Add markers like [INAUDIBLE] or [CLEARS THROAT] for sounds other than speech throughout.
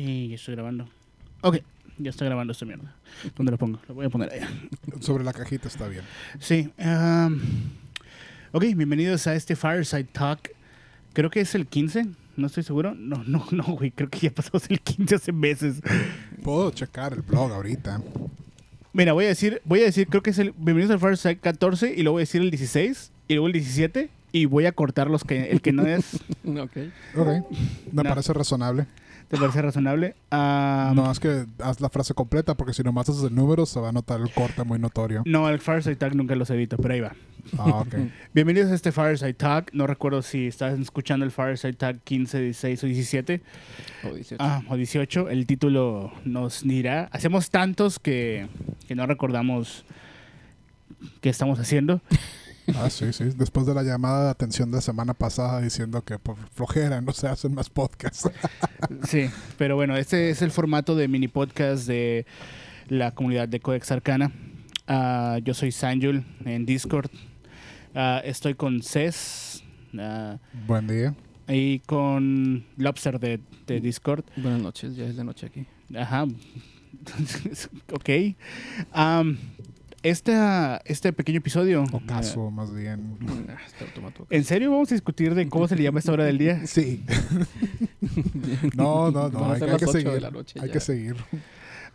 Y ya estoy grabando. Ok, ya estoy grabando esta mierda. ¿Dónde lo pongo? Lo voy a poner allá. [LAUGHS] Sobre la cajita está bien. Sí. um, ok, bienvenidos a este Fireside Talk. Creo que es el 15. No estoy seguro. No, no, [LAUGHS] no, güey. Creo que ya pasamos el 15 hace meses. Puedo checar el blog ahorita. Mira, voy a decir, voy a decir, creo que es el bienvenidos al Fireside 14 y luego voy a decir el 16 y luego el 17 y voy a cortar los que el que no es. [LAUGHS] Ok. Ok. Me No. parece razonable. ¿Te parece razonable? Ah, No es que haz la frase completa porque si nomás haces el número se va a notar el corte muy notorio. No, el Fireside Talk nunca los edito, pero ahí va. Ah, ok. [LAUGHS] Bienvenidos a este Fireside Talk. No recuerdo si estás escuchando el Fireside Talk 15, 16 o 17 O 18. ah, o 18. El título nos dirá. Hacemos tantos que, que no recordamos qué estamos haciendo. [LAUGHS] Ah, sí, sí. Después de la llamada de atención de semana pasada diciendo que por flojera no se hacen más podcasts. [LAUGHS] Sí, pero bueno, este es el formato de mini podcast de la comunidad de Codex Arcana. Ah, yo soy Sanjul en Discord. Ah, estoy con Cés ah, Buen día. y con Lobster de, de Discord. Buenas noches, ya es de noche aquí. Ajá. [LAUGHS] ok. Am, esta- este pequeño episodio. O caso, más bien. Ah, ¿En serio vamos a discutir de cómo se le llama esta hora del día? [LAUGHS] Sí. [LAUGHS] No, no, no. Hay, que seguir. de la noche Hay ya. que seguir.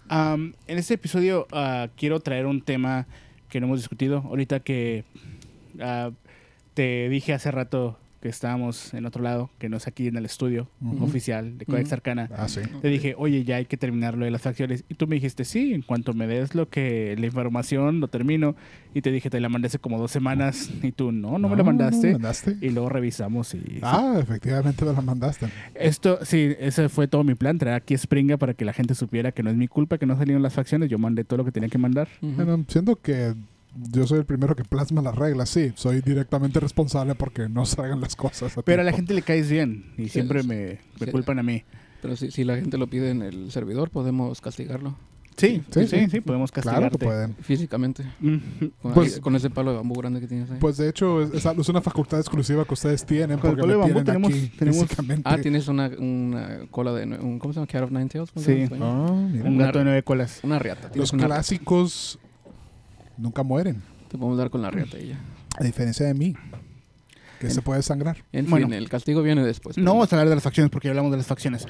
En este episodio ah, quiero traer un tema que no hemos discutido. Ahorita que ah, te dije hace rato que estábamos en otro lado, que no es aquí en el estudio oficial de Codex Ujú. Arcana. Ah, sí. Te dije, oye, ya hay que terminar lo de las facciones. Y tú me dijiste, sí, en cuanto me des lo que la información, lo termino. Y te dije, te la mandé hace como dos semanas. Y tú, no, no me la mandaste. mandaste? Y luego revisamos y... Ah, efectivamente me la mandaste. Esto, sí, ese fue todo mi plan, traer aquí a Springa para que la gente supiera que no es mi culpa que no salieron las facciones. Yo mandé todo lo que tenía que mandar. Ujú. Bueno, siento que yo soy el primero que plasma las reglas, sí. Soy directamente responsable porque no salgan las cosas. Pero a la gente le caes bien y siempre sí. me, me Sí. culpan a mí. Pero si, si la gente lo pide en el servidor, podemos castigarlo Sí, sí, Sí, sí, podemos Claro castigarte. que pueden. físicamente. Con, Pues- ahí- con ese palo de bambú grande que tienes ahí. Pues de hecho es, es- una facultad exclusiva que ustedes tienen Con el porque me palo de bambú tienen tenemos- aquí tenemos- ah, tienes una, una cola de... Un, ¿Cómo se llama? Cat of Nine Tails. ¿Cómo se llama en Sí. Ah, mira. Un gato de nueve colas. Una riata. Los una clásicos nunca mueren, Te podemos dar con la riata y ya. a diferencia de mí, que se puede sangrar. En Bueno. fin, el castigo viene después. No vamos a hablar de las facciones porque ya hablamos de las facciones.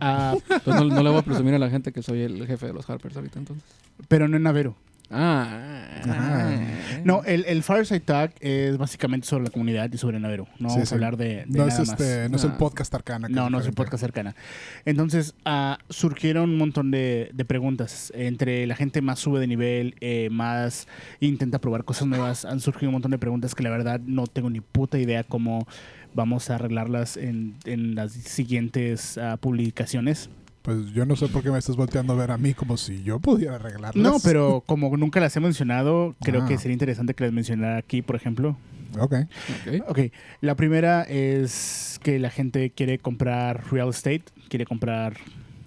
Ah, [LAUGHS] Pues no, no le voy a presumir a la gente que soy el jefe de los Harpers ahorita entonces. pero no en Naveru. Ah. Ajá. No, el, el Fireside Talk es básicamente sobre la comunidad y sobre Naveru. No Sí, vamos sí. a hablar de, de No es, nada más. este, no es el Ah. podcast arcana. No, no es el podcast cercana. Entonces, ah, surgieron un montón de, de preguntas. Entre la gente más sube de nivel, eh, más intenta probar cosas nuevas, han surgido un montón de preguntas que la verdad no tengo ni puta idea cómo vamos a arreglarlas en, en las siguientes ah, publicaciones. Pues yo no sé por qué me estás volteando a ver a mí como si yo pudiera arreglarlas. No, pero como nunca las he mencionado, creo Ah. que sería interesante que las mencionara aquí, por ejemplo. Ok. Ok. Ok, la primera es que la gente quiere comprar real estate, quiere comprar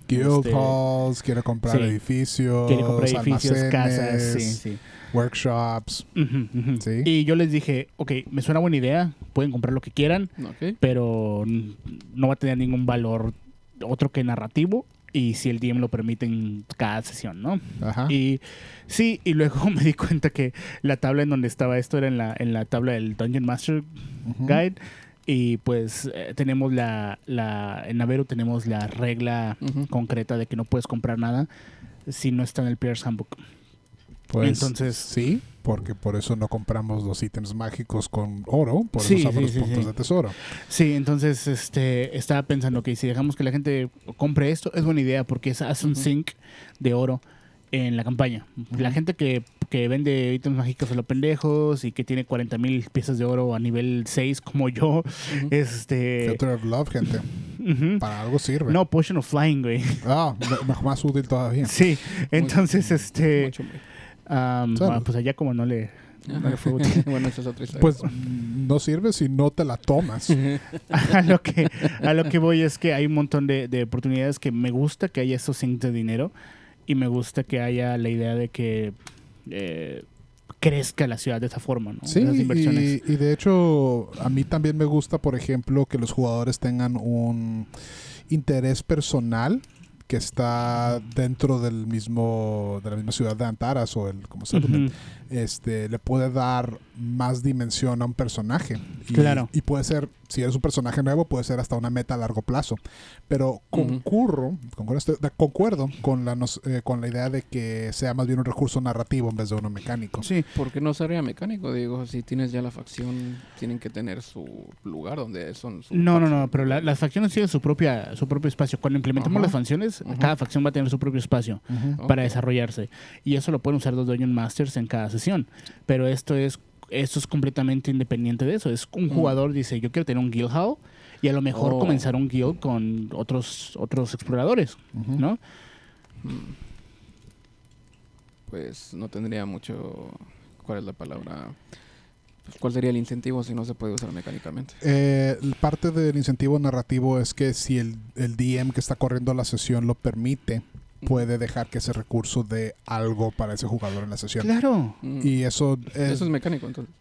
Guild Este, halls, quiere comprar sí. edificios, quiere comprar edificios, casas, sí, sí. workshops. Y yo les dije, ok, me suena buena idea, pueden comprar lo que quieran, pero no va a tener ningún valor otro que narrativo y si el DM lo permite en cada sesión, ¿no? Ajá. Y sí, y luego [LAUGHS] me di cuenta que la tabla en donde estaba esto era en la, en la tabla del Dungeon Master. Guide. Y pues eh, tenemos la, la, en Naveru tenemos la regla concreta de que no puedes comprar nada si no está en el Player's Handbook. Pues, Entonces- sí, porque por eso no compramos los ítems mágicos con oro, por Sí, eso usamos sí, los sí, puntos sí. de tesoro. Sí, entonces este, estaba pensando que si dejamos que la gente compre esto, es buena idea porque es- hace un sync de oro en la campaña. La gente que, que vende ítems mágicos a los pendejos y que tiene 40 mil piezas de oro a nivel 6 como yo, Ujú. este... Theater of Love, gente. Para algo sirve. No, Potion of Flying, güey. Ah, más útil todavía. Sí, entonces este... Mucho bueno, pues allá como no le... no le fue útil. [LAUGHS] bueno, esa es otra historia. Pues no sirve si no te la tomas. [LAUGHS] [LAUGHS] a lo que a lo que voy es que hay un montón de, de oportunidades que me gusta que haya estos sinks de dinero y me gusta que haya la idea de que eh, crezca la ciudad de esa forma, ¿no? Sí, Esas inversiones. y, y de hecho a mí también me gusta, por ejemplo, que los jugadores tengan un interés personal que está dentro del mismo de la misma ciudad de Antaras o el como se llame, Ujú. Este le puede dar más dimensión a un personaje y, Claro. y puede ser si eres un personaje nuevo puede ser hasta una meta a largo plazo pero concurro concurro, estoy- de- concuerdo con la nos- eh, con la idea de que sea más bien un recurso narrativo en vez de uno mecánico Sí, ¿Por qué no sería mecánico? Digo, si tienes ya la facción, tienen que tener su lugar donde son. su No, no, facción. no, pero la- las facciones tienen su propia su propio espacio. Cuando implementemos Ajá. las facciones, cada facción va a tener su propio espacio para desarrollarse. Y eso lo pueden usar dos Dungeon Masters en cada sesión. Pero esto es esto es completamente independiente de eso. Es un jugador dice, yo quiero tener un guild hall y a lo mejor Oh. comenzar un guild con otros otros exploradores. ¿no? Pues no tendría mucho. ¿Cuál es la palabra? Pues, ¿Cuál sería el incentivo si no se puede usar mecánicamente? Eh, parte del incentivo narrativo es que si el, el DM que está corriendo la sesión lo permite, puede dejar que ese recurso dé algo para ese jugador en la sesión. Claro. Mm. Y eso es, Eso es mecánico, entonces.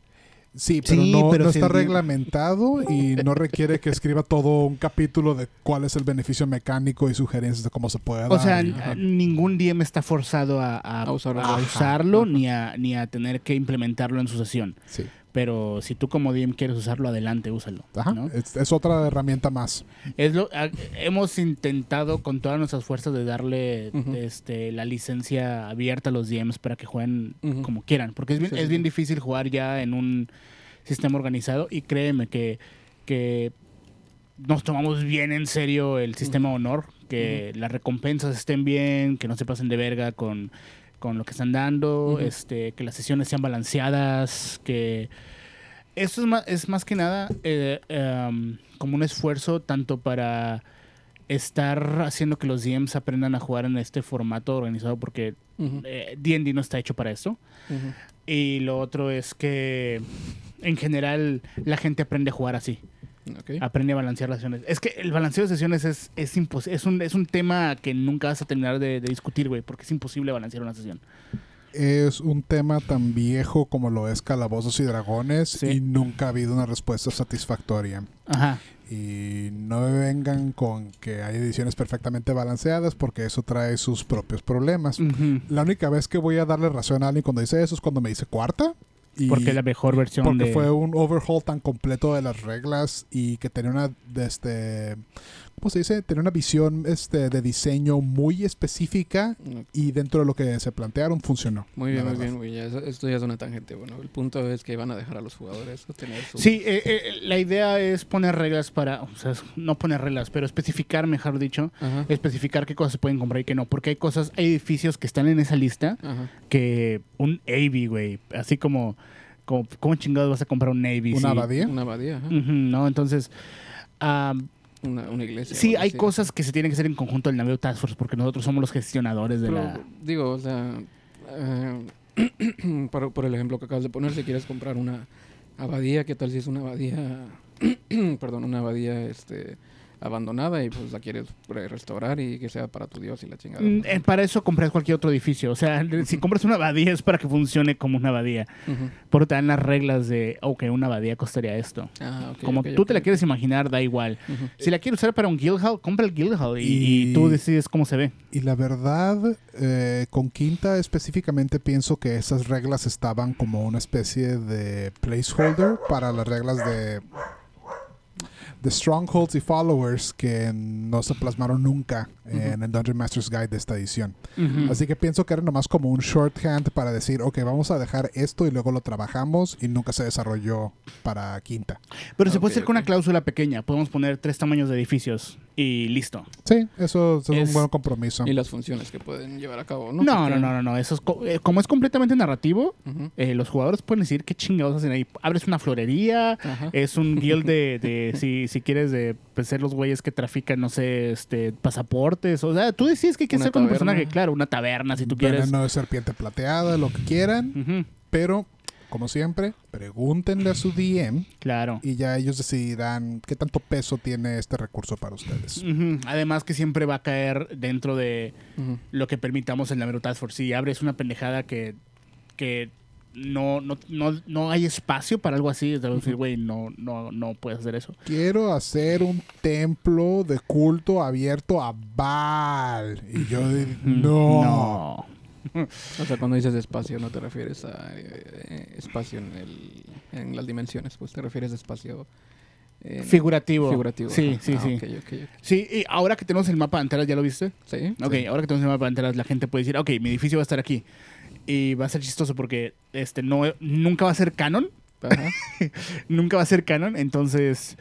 sí, pero Sí, no, pero no si está reglamentado y no requiere que escriba todo un capítulo de cuál es el beneficio mecánico y sugerencias de cómo se puede dar. O sea, Ajá. ningún DM está forzado a, a- A usarlo. a usarlo ni a, ni a tener que implementarlo en su sesión. sí. Pero si tú como DM quieres usarlo, adelante, úsalo. Ajá. ¿no? Es, es otra herramienta más. Es lo, a- hemos intentado con todas nuestras fuerzas de darle este, la licencia abierta a los DMs para que jueguen como quieran. Porque es bien, Sí, es sí, bien sí. difícil jugar ya en un sistema organizado y créeme que, que nos tomamos bien en serio el sistema honor, que las recompensas estén bien, que no se pasen de verga con, con lo que están dando, este, que las sesiones sean balanceadas, que eso es más, es más que nada eh, em, como un esfuerzo tanto para estar haciendo que los DMs aprendan a jugar en este formato organizado porque Ujú, eh, D&D no está hecho para eso. Y lo otro es que en general la gente aprende a jugar así, Ok. aprende a balancear las sesiones. Es que el balanceo de sesiones es, es, impos- es, un, es un tema que nunca vas a terminar de, de discutir, güey, porque es imposible balancear una sesión. Es un tema tan viejo como lo es Calabozos y Dragones Sí. y nunca ha habido una respuesta satisfactoria. Ajá. Y no me vengan con que hay ediciones perfectamente balanceadas porque eso trae sus propios problemas. La única vez que voy a darle razón a alguien cuando dice eso es cuando me dice cuarta. Y Porque es la mejor versión porque de... fue un overhaul tan completo de las reglas y que tenía una este ¿cómo se dice? Tenía una visión este de diseño muy específica y dentro de lo que se plantearon funcionó. Muy bien, muy bien, güey. ya eso- esto ya es una tangente. Bueno, el punto es que van a dejar a los jugadores tener su... Sí, eh, eh, la idea es poner reglas para, o sea, no poner reglas, pero especificar, mejor dicho, Ajá. especificar qué cosas se pueden comprar y qué no, porque hay cosas, hay edificios que están en esa lista Ajá. que un Navy, güey, así como, como, ¿cómo chingados vas a comprar un Navy? ¿Una Sí. abadía? Una abadía, ajá. ¿no? Entonces, am, Una, una iglesia. sí, hay así. cosas que se tienen que hacer en conjunto del Navio Task Force, porque nosotros somos los gestionadores de Pero, la... digo, o sea, eh, [CLEARS THROAT] por, por el ejemplo que acabas de poner, si quieres comprar una abadía, ¿qué tal si es una abadía, [CLEARS THROAT] perdón, una abadía este, abandonada y pues la quieres re- restaurar y que sea para tu dios y la chingada? Mm, eh, para eso compras cualquier otro edificio. O sea, si compras una abadía es para que funcione como una abadía. ujú. Porque te dan las reglas de, ok, una abadía costaría esto. Ah, como tú te la quieres imaginar, da igual. Si la quieres usar para un guild hall, compra el guild hall y, Y- y tú decides cómo se ve. Y la verdad, eh, con Quinta específicamente pienso que esas reglas estaban como una especie de placeholder para las reglas de, de Strongholds y Followers que no se plasmaron nunca en el Dungeon Master's Guide de esta edición. Así que pienso que era nomás como un shorthand para decir, ok, vamos a dejar esto y luego lo trabajamos y nunca se desarrolló para Quinta. Pero se puede hacer con una cláusula pequeña. Podemos poner tres tamaños de edificios y listo. Sí, eso, eso es, Es- un buen compromiso. Y las funciones que pueden llevar a cabo, ¿no? No, no, Porque- no, no, no. Eso es co- eh, como es completamente narrativo, eh, los jugadores pueden decir qué chingados hacen ahí. Abres una florería, es un guild de, [LAUGHS] de si, si quieres de pues, ser los güeyes que trafican, no sé, este pasaportes. O sea, tú decides qué hay que Una hacer con un personaje. Claro, una taberna si tú quieres. Veneno de serpiente plateada, lo que quieran. Pero, como siempre, pregúntenle a su DM claro. y ya ellos decidirán qué tanto peso tiene este recurso para ustedes. Además que siempre va a caer dentro de lo que permitamos en la Mero Task Force. Si abres una pendejada que, que no, no, no, no hay espacio para algo así. Te decir, güey, no, no, no puedes hacer eso. Quiero hacer un templo de culto abierto a Baal. Y yo digo, no. No. O sea, cuando dices espacio no te refieres a eh, espacio en, el, en las dimensiones, pues te refieres a espacio Figurativo. figurativo. Sí, sí, Ah, sí. Sí, y ahora que tenemos el mapa de anteras, ¿ya lo viste? Sí. Ok, ahora que tenemos el mapa de anteras, la gente puede decir, ok, mi edificio va a estar aquí. Y va a ser chistoso porque este no nunca va a ser canon. Ajá. [LAUGHS] Nunca va a ser canon. Entonces,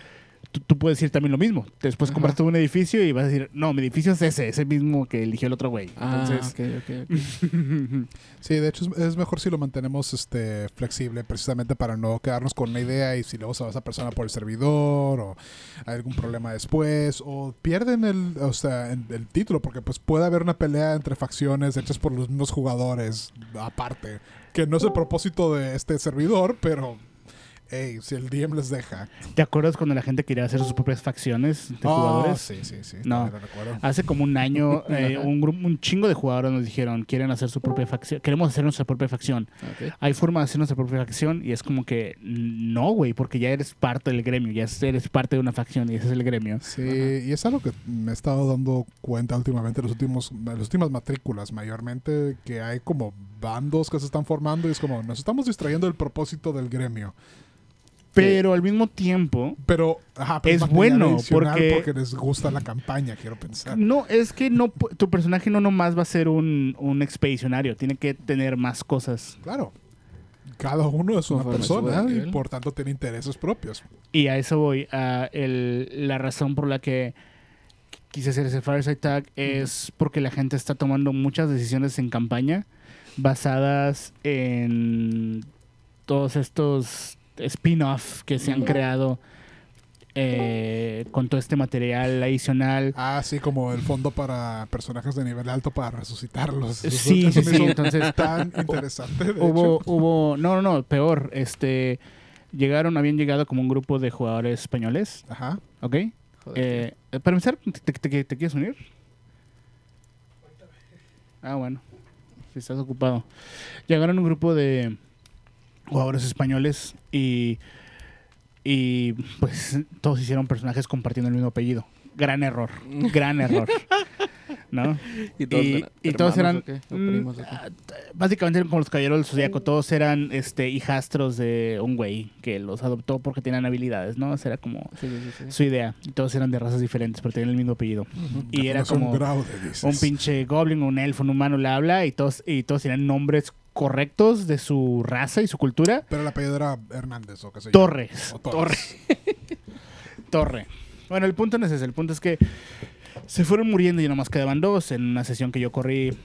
tú, tú puedes decir también lo mismo. Después Ajá. compras tú un edificio y vas a decir, no, mi edificio es ese, ese mismo que eligió el otro güey. Ah, Entonces, ok, ok, ok. [LAUGHS] Sí, de hecho es, es mejor si lo mantenemos este flexible precisamente para no quedarnos con una idea y si luego se va esa persona por el servidor o hay algún problema después o pierden el, o sea, el, el título porque pues puede haber una pelea entre facciones hechas por los mismos jugadores aparte, que no es el propósito de este servidor, pero hey, si el DM les deja. ¿Te acuerdas cuando la gente quería hacer sus propias facciones de Oh, jugadores? sí, sí, sí. No. Hace como un año, [LAUGHS] eh, un, grupo, un chingo de jugadores nos dijeron, quieren hacer su propia facción, queremos hacer nuestra propia facción. Hay forma de hacer nuestra propia facción y es como que, no, güey, porque ya eres parte del gremio, ya eres parte de una facción y ese es el gremio. Sí, y es algo que me he estado dando cuenta últimamente, los últimos, las últimas matrículas mayormente, que hay como bandos que se están formando y es como, nos estamos distrayendo del propósito del gremio. Pero al mismo tiempo, Pero, ajá, pero Es bueno, porque- les gusta la campaña, quiero pensar. no, es que no, pu- tu personaje no nomás va a ser un, un expedicionario, tiene que tener más cosas. Claro, cada uno es una persona y por tanto tiene intereses propios. Y a eso voy. a el- la razón por la que quise hacer ese Fireside Tag es porque la gente está tomando muchas decisiones en campaña basadas en todos estos spin-off que se han creado eh, con todo este material adicional. Ah, sí, como el fondo para personajes de nivel alto para resucitarlos. Eso- Sí, eso sí, me sí, hizo entonces- tan interesante. de Hubo, hecho. hubo, no, no, no, peor. Este, llegaron, habían llegado como un grupo de jugadores españoles, Ajá. ¿ok? Joder. Eh, para empezar, ¿te, te- te- te quieres unir? Ah, bueno. Si estás ocupado. Llegaron un grupo de jugadores españoles y, y pues todos hicieron personajes compartiendo el mismo apellido. Gran error. [LAUGHS] Gran error. ¿No? ¿Y todos, y- eran y todos hermanos eran, o qué? ¿O mm, primos o qué? t- Básicamente eran como los caballeros del zodiaco. Todos eran este, hijastros de un güey que los adoptó porque tenían habilidades, ¿no? Esa era como Sí, sí, sí, sí. su idea. Y todos eran de razas diferentes, pero tenían el mismo apellido. Y era como graude, un pinche goblin, un elfo, un humano, le habla y todos, y todos tenían nombres correctos de su raza y su cultura. Pero el apellido era Hernández o qué sé yo. Torres. O Torres. [LAUGHS] Torre. Bueno, el punto no es ese. El punto es que se fueron muriendo y nomás quedaban dos. En una sesión que yo corrí,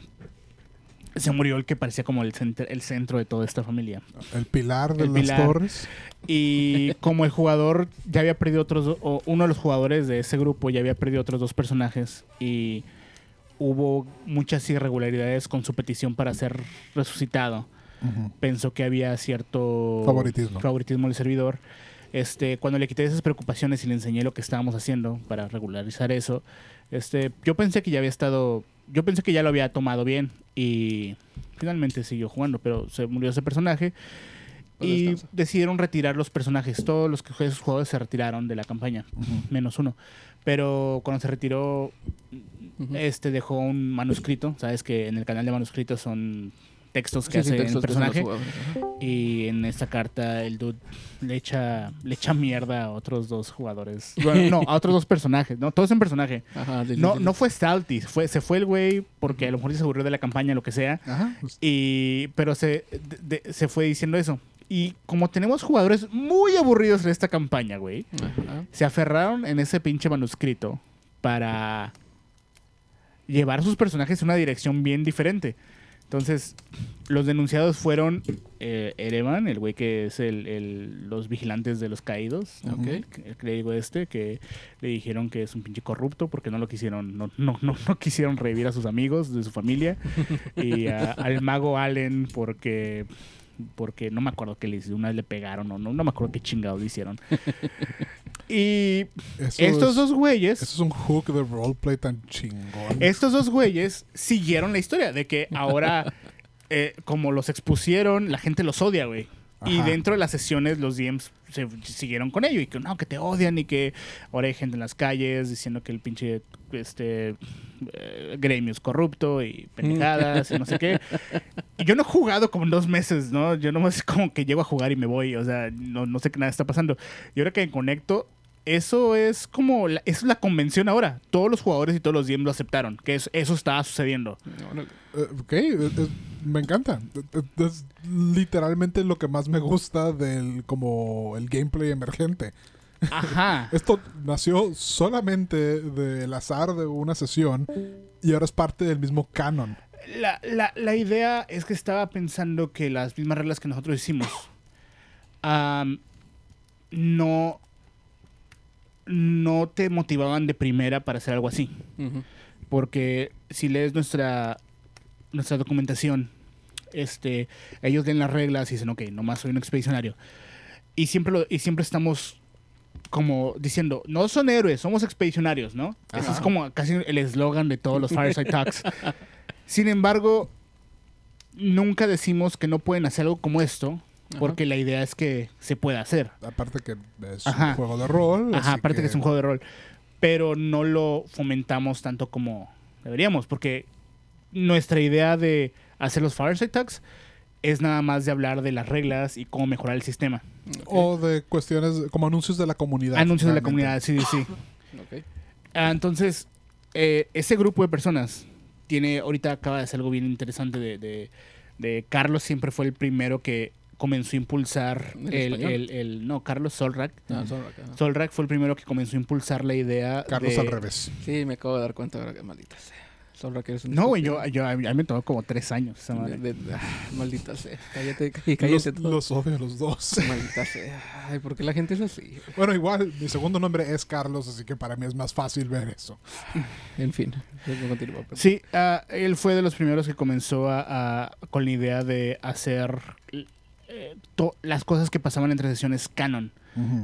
se murió el que parecía como el, center- el centro de toda esta familia. El pilar de El las pilar. torres. Y como el jugador ya había perdido otros, o uno de los jugadores de ese grupo ya había perdido otros dos personajes y hubo muchas irregularidades con su petición para ser resucitado. Pensó que había cierto Favoritismo. favoritismo del servidor. Este, cuando le quité esas preocupaciones y le enseñé lo que estábamos haciendo para regularizar eso, este, yo pensé que ya había estado, yo pensé que ya lo había tomado bien y finalmente siguió jugando, pero se murió ese personaje Pues y descansa. decidieron retirar los personajes. Todos los que esos jugadores se retiraron de la campaña, menos uno. Pero cuando se retiró, Este dejó un manuscrito. Sabes que en el canal de manuscritos son textos que Sí, hace el textos personaje. Y en esta carta el dude le echa, le echa mierda a otros dos jugadores. Bueno, no, a otros dos personajes, ¿no? Todos en personaje. Ajá, No, no fue Salty, fue, se fue el güey porque a lo mejor se aburrió de la campaña, lo que sea. Ajá. Y, pero se, de- de- se fue diciendo eso. Y como tenemos jugadores muy aburridos en esta campaña, güey, Ajá. se aferraron en ese pinche manuscrito para llevar sus personajes en una dirección bien diferente. Entonces, los denunciados fueron eh, Erevan, el güey que es el, el- los vigilantes de los caídos, ¿no? Ok. el, el clérigo este, que le dijeron que es un pinche corrupto porque no lo quisieron, no, no, no, no [LAUGHS] quisieron revivir a sus amigos de su familia. y a- al mago Allen porque porque no me acuerdo qué le hicieron, una vez le pegaron o no, no me acuerdo qué chingados le hicieron. Y Eso estos es- dos güeyes, Eso es un hook de roleplay tan chingón. estos dos güeyes siguieron la historia de que [LAUGHS] ahora eh, como los expusieron, la gente los odia, güey. Y dentro de las sesiones los DMs se siguieron con ello y que no, que te odian y que ahora hay gente en las calles diciendo que el pinche este eh, gremio es corrupto y pendejadas y no sé qué. Y [LAUGHS] yo no he jugado como en dos meses, ¿no? Yo nomás como que llego a jugar y me voy, o sea, no, no sé qué nada está pasando. Y ahora que me conecto, eso es como, la, es la convención ahora. Todos los jugadores y todos los DMs lo aceptaron, que es- eso está sucediendo. Eh, ok, eh, eh, me encanta. Es literalmente lo que más me gusta del como el gameplay emergente. Ajá. [LAUGHS] Esto nació solamente del azar de una sesión y ahora es parte del mismo canon. La, la- la idea es que estaba pensando que las mismas reglas que nosotros hicimos no, no te motivaban de primera para hacer algo así. Porque si lees nuestra, nuestra documentación, este, ellos leen las reglas y dicen, ok, nomás soy un expedicionario. Y siempre, lo- y siempre estamos como diciendo, no son héroes, somos expedicionarios, ¿no? Ese es Ajá. como casi el eslogan de todos los Fireside Talks. Sin embargo, nunca decimos que no pueden hacer algo como esto, Ajá. porque la idea es que se pueda hacer. Aparte que es Ajá. un juego de rol. Ajá, así aparte que... es un juego de rol. Pero no lo fomentamos tanto como deberíamos, porque nuestra idea de hacer los Fireside Talks es nada más de hablar de las reglas y cómo mejorar el sistema. O de cuestiones como anuncios de la comunidad. Anuncios de la comunidad, sí, sí, sí. [LAUGHS] ok. Ah, entonces, eh, ese grupo de personas tiene, ahorita acaba de hacer algo bien interesante de, de- de Carlos siempre fue el primero que comenzó a impulsar ¿En el, el- el- no, Carlos Solrak. Ah, solo acá. Solrak fue el primero que comenzó a impulsar la idea Carlos de... al revés. Sí, me acabo de dar cuenta ahora que maldita sea. Que eres un No, güey, yo, yo, a mí me tomó como tres años esa madre. De- de- ah, [SIGHS] maldita sea. Cállate, [LAUGHS] cállate, Los, cállate todo. los odio a los dos. [LAUGHS] Maldita sea. Ay, ¿por qué la gente es así? Bueno, igual, mi segundo nombre es Carlos, así que para mí es más fácil ver eso. [SIGHS] En fin, perdón. Sí, ah, él fue de los primeros que comenzó a, a- con la idea de hacer eh, to- las cosas que pasaban entre sesiones canon.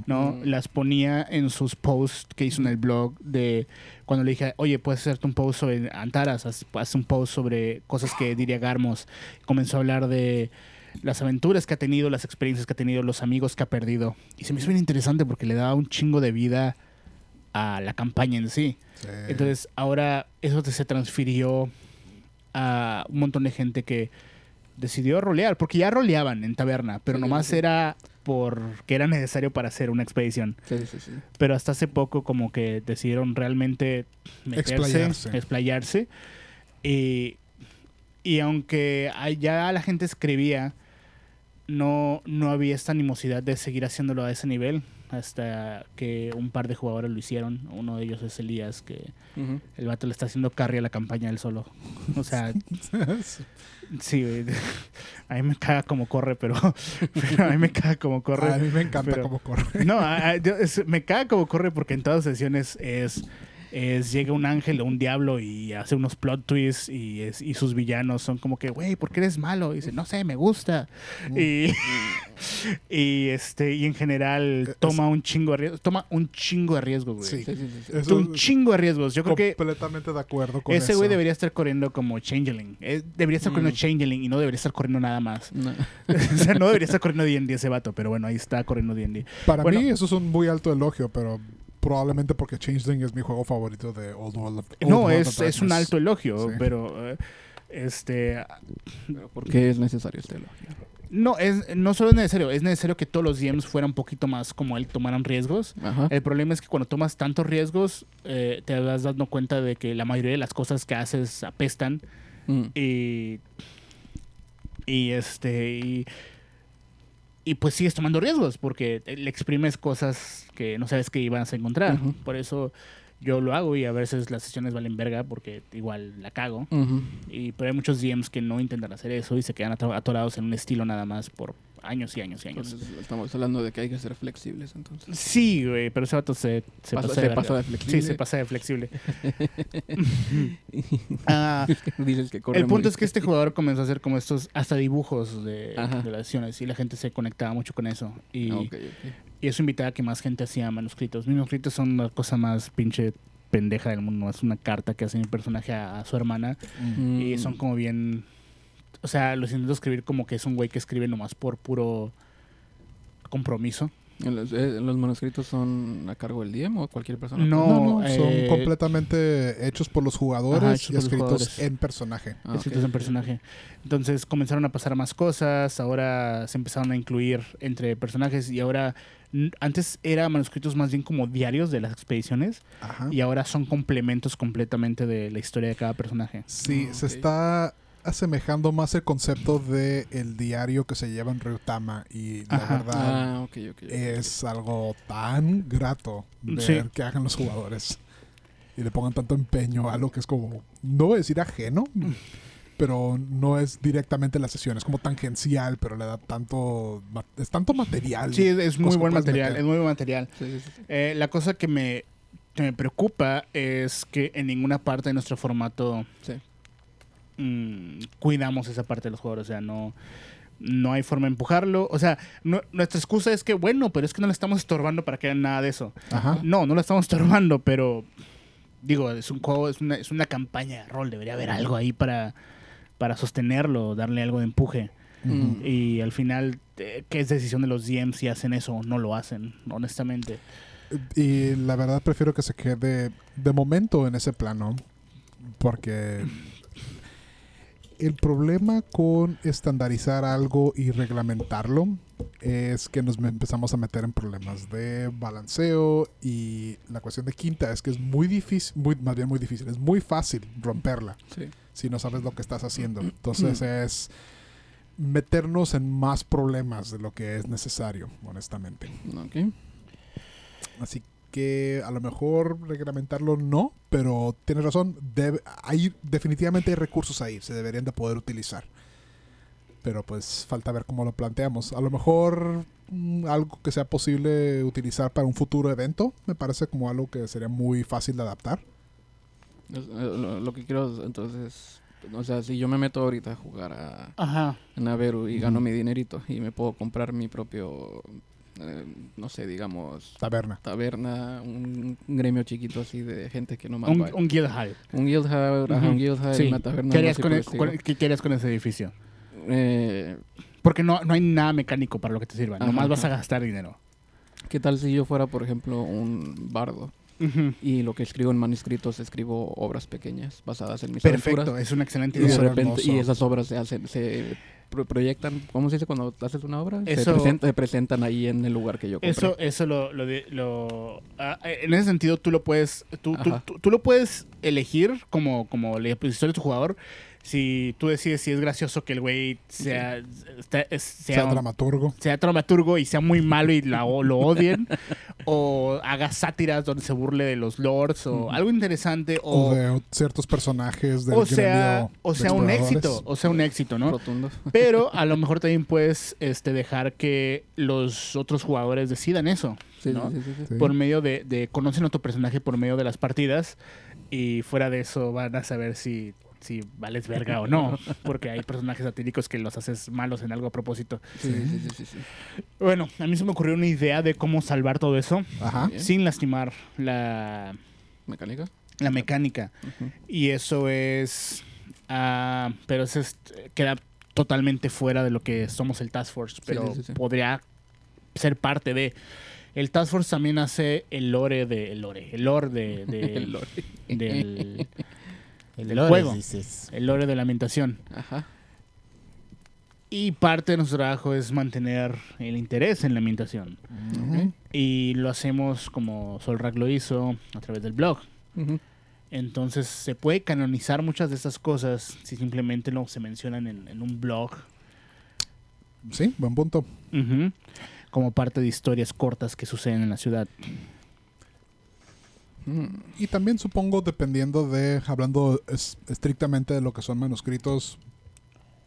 ¿no? Las ponía en sus posts que hizo en el blog de cuando le dije, oye, puedes hacerte un post sobre Antaras, haz, haz un post sobre cosas que diría Garmos. Comenzó a hablar de las aventuras que ha tenido, las experiencias que ha tenido, los amigos que ha perdido. Y se me hizo bien interesante porque le daba un chingo de vida a la campaña en sí. Sí. Entonces ahora eso se transfirió a un montón de gente que decidió rolear, porque ya roleaban en taberna, pero Sí, nomás sí. era porque era necesario para hacer una expedición. Sí, sí, sí. Pero hasta hace poco como que decidieron realmente meterse, Explayarse. explayarse. Y, y aunque ya la gente escribía, no, no había esta animosidad de seguir haciéndolo a ese nivel. Hasta que un par de jugadores lo hicieron. Uno de ellos es Elías, que el vato le está haciendo carry a la campaña él solo. [LAUGHS] O sea, [LAUGHS] sí, güey. A mí me caga como corre, pero, [LAUGHS] pero a mí me caga como corre. a mí me encanta pero- cómo corre. No, a- a- yo- es- me caga como corre porque en todas sesiones es, es llega un ángel o un diablo y hace unos plot twists y, es, y sus villanos son como que, güey, ¿por qué eres malo? Y dice, no sé, me gusta. Y, [LAUGHS] y este y en general toma un chingo de riesgos. Toma un chingo de riesgos, güey. Sí. Sí, sí. Eso un chingo de riesgos. Yo creo que completamente de acuerdo con ese eso. güey debería estar corriendo como Changeling. Eh, debería estar corriendo Mm. Changeling y no debería estar corriendo nada más. No. [LAUGHS] o sea, no debería estar corriendo D&D ese vato, pero bueno, ahí está corriendo D&D. Para Bueno. mí eso es un muy alto elogio, pero probablemente porque Changeling es mi juego favorito de Old World of Old No, World es, of es un alto elogio, Sí. pero eh, este ¿Por qué es necesario este elogio? no es no solo es necesario, es necesario que todos los DMs fueran un poquito más como él, tomaran riesgos. Ajá. El problema es que cuando tomas tantos riesgos, eh, te vas dando cuenta de que la mayoría de las cosas que haces apestan Mm. y y este y, y pues sigues tomando riesgos porque le exprimes cosas que no sabes que ibas a encontrar. Por eso yo lo hago y a veces las sesiones valen verga porque igual la cago. Y, pero hay muchos DMs que no intentan hacer eso y se quedan ato- atorados en un estilo nada más por años y años y años. Entonces, estamos hablando de que hay que ser flexibles, entonces. Sí, güey, pero ese vato se, se Pasa- pasa de flexible. Sí, se pasa de flexible. [LAUGHS] Ah, Dices que corre el punto es que este jugador comenzó a hacer como estos hasta dibujos de, las sesiones y la gente se conectaba mucho con eso. Y, Ah, y eso invitaba a que más gente hacía manuscritos. Mis manuscritos son la cosa más pinche pendeja del mundo. Es una carta que hace mi personaje a, a su hermana y Mm. son como bien o sea, los intento escribir como que es un güey que escribe nomás por puro compromiso. ¿Los, eh, los manuscritos son a cargo del DM o cualquier persona? No, No, no, son eh, completamente hechos por los jugadores Ajá, y escritos jugadores. en personaje. Ah, escritos en personaje. Entonces comenzaron a pasar más cosas, ahora se empezaron a incluir entre personajes y ahora antes era manuscritos más bien como diarios de las expediciones Ajá. y ahora son complementos completamente de la historia de cada personaje. Sí, Ah, se está asemejando más el concepto de el diario que se lleva en Ryutama y la Ajá. verdad Ah, es algo tan grato ver Sí. que hagan los jugadores y le pongan tanto empeño a algo que es como, no voy a decir ajeno, pero no es directamente la sesión, es como tangencial, pero le da tanto, es tanto material. Sí, es, es muy buen material, meter. es muy buen material. Sí, sí, sí, sí. Eh, la cosa que me, que me preocupa es que en ninguna parte de nuestro formato Sí. Mm, cuidamos esa parte de los jugadores. O sea, no, no hay forma de empujarlo. O sea, no- nuestra excusa es que, bueno, pero es que no le estamos estorbando para que hagan nada de eso. Ajá. No, no lo estamos estorbando, pero digo, es un juego, es una, es una campaña de rol. Debería haber algo ahí para, para sostenerlo, darle algo de empuje. Y al final, eh, ¿qué es decisión de los DMs si hacen eso o no lo hacen? Honestamente. Y la verdad prefiero que se quede de momento en ese plano. Porque el problema con estandarizar algo y reglamentarlo es que nos empezamos a meter en problemas de balanceo y la cuestión de quinta es que es muy difícil, muy, más bien muy difícil, es muy fácil romperla Sí. si no sabes lo que estás haciendo. Entonces es meternos en más problemas de lo que es necesario, honestamente. Ok. Así que a lo mejor reglamentarlo no, pero tienes razón, debe- hay definitivamente hay recursos ahí, se deberían de poder utilizar. Pero pues falta ver cómo lo planteamos. A lo mejor mm, algo que sea posible utilizar para un futuro evento, me parece como algo que sería muy fácil de adaptar. Eh, Lo, lo que quiero, entonces, o sea, si yo me meto ahorita a jugar a, Ajá. a Naveru y gano mi dinerito y me puedo comprar mi propio, eh, no sé, digamos, Taberna. taberna, un, un gremio chiquito así de gente que nomás Un, va. un guild hall. Un guild ajá, un guild Sí. una taberna. ¿Qué harías con, por el- estilo. qué- harías con ese edificio? Eh, Porque no, no hay nada mecánico para lo que te sirva. Ajá, Nomás vas a gastar dinero. ¿Qué tal si yo fuera, por ejemplo, un bardo y lo que escribo en manuscritos escribo obras pequeñas basadas en mis Perfecto, aventuras? es una excelente Y de idea. Repente, hermoso. y esas obras se hacen, se pro- proyectan, ¿cómo se dice cuando haces una obra? Eso- se, presenta- se presentan ahí en el lugar que yo compré. Eso, eso lo, lo, de- lo- ah, en ese sentido tú lo puedes, tú, tú, tú- tú lo puedes elegir como, como la historia de tu jugador. Si tú decides si es gracioso que el güey sea, es- Sea, sea, dramaturgo. sea dramaturgo y sea muy malo y la- lo odien, o haga sátiras donde se burle de los lords, o algo interesante, O, o, de ciertos personajes del o sea, o de sea un éxito, o sea un éxito, ¿no? Rotundo. [LAUGHS] Pero a lo mejor también puedes este, dejar que los otros jugadores decidan eso. Sí, ¿no? sí, sí, sí, sí. Sí. Por medio de, de conocen a tu personaje por medio de las partidas y fuera de eso van a saber si, si vales verga o no. Porque hay personajes satíricos que los haces malos en algo a propósito. Sí, sí, sí, sí, sí. Bueno, a mí se me ocurrió una idea de cómo salvar todo eso Ajá. Sin lastimar la, ¿Mecánica? la mecánica. Ujú. Y eso es... ah, pero eso es- queda totalmente fuera de lo que somos el Task Force. Pero sí, sí, sí. podría ser parte de... El Task Force también hace el lore de... El lore. El lore de, [LAUGHS] de- El lore. del, El del lore, juego. dices. El lore de la ambientación. Ajá. Y parte de nuestro trabajo es mantener el interés en la ambientación. Ujú. Y lo hacemos como Solrak lo hizo a través del blog. Ujú. Entonces se puede canonizar muchas de estas cosas si simplemente no se mencionan en, en un blog Sí, buen punto. Ujú. como parte de historias cortas que suceden en la ciudad. Mm. Y también supongo, dependiendo de, hablando es- estrictamente de lo que son manuscritos,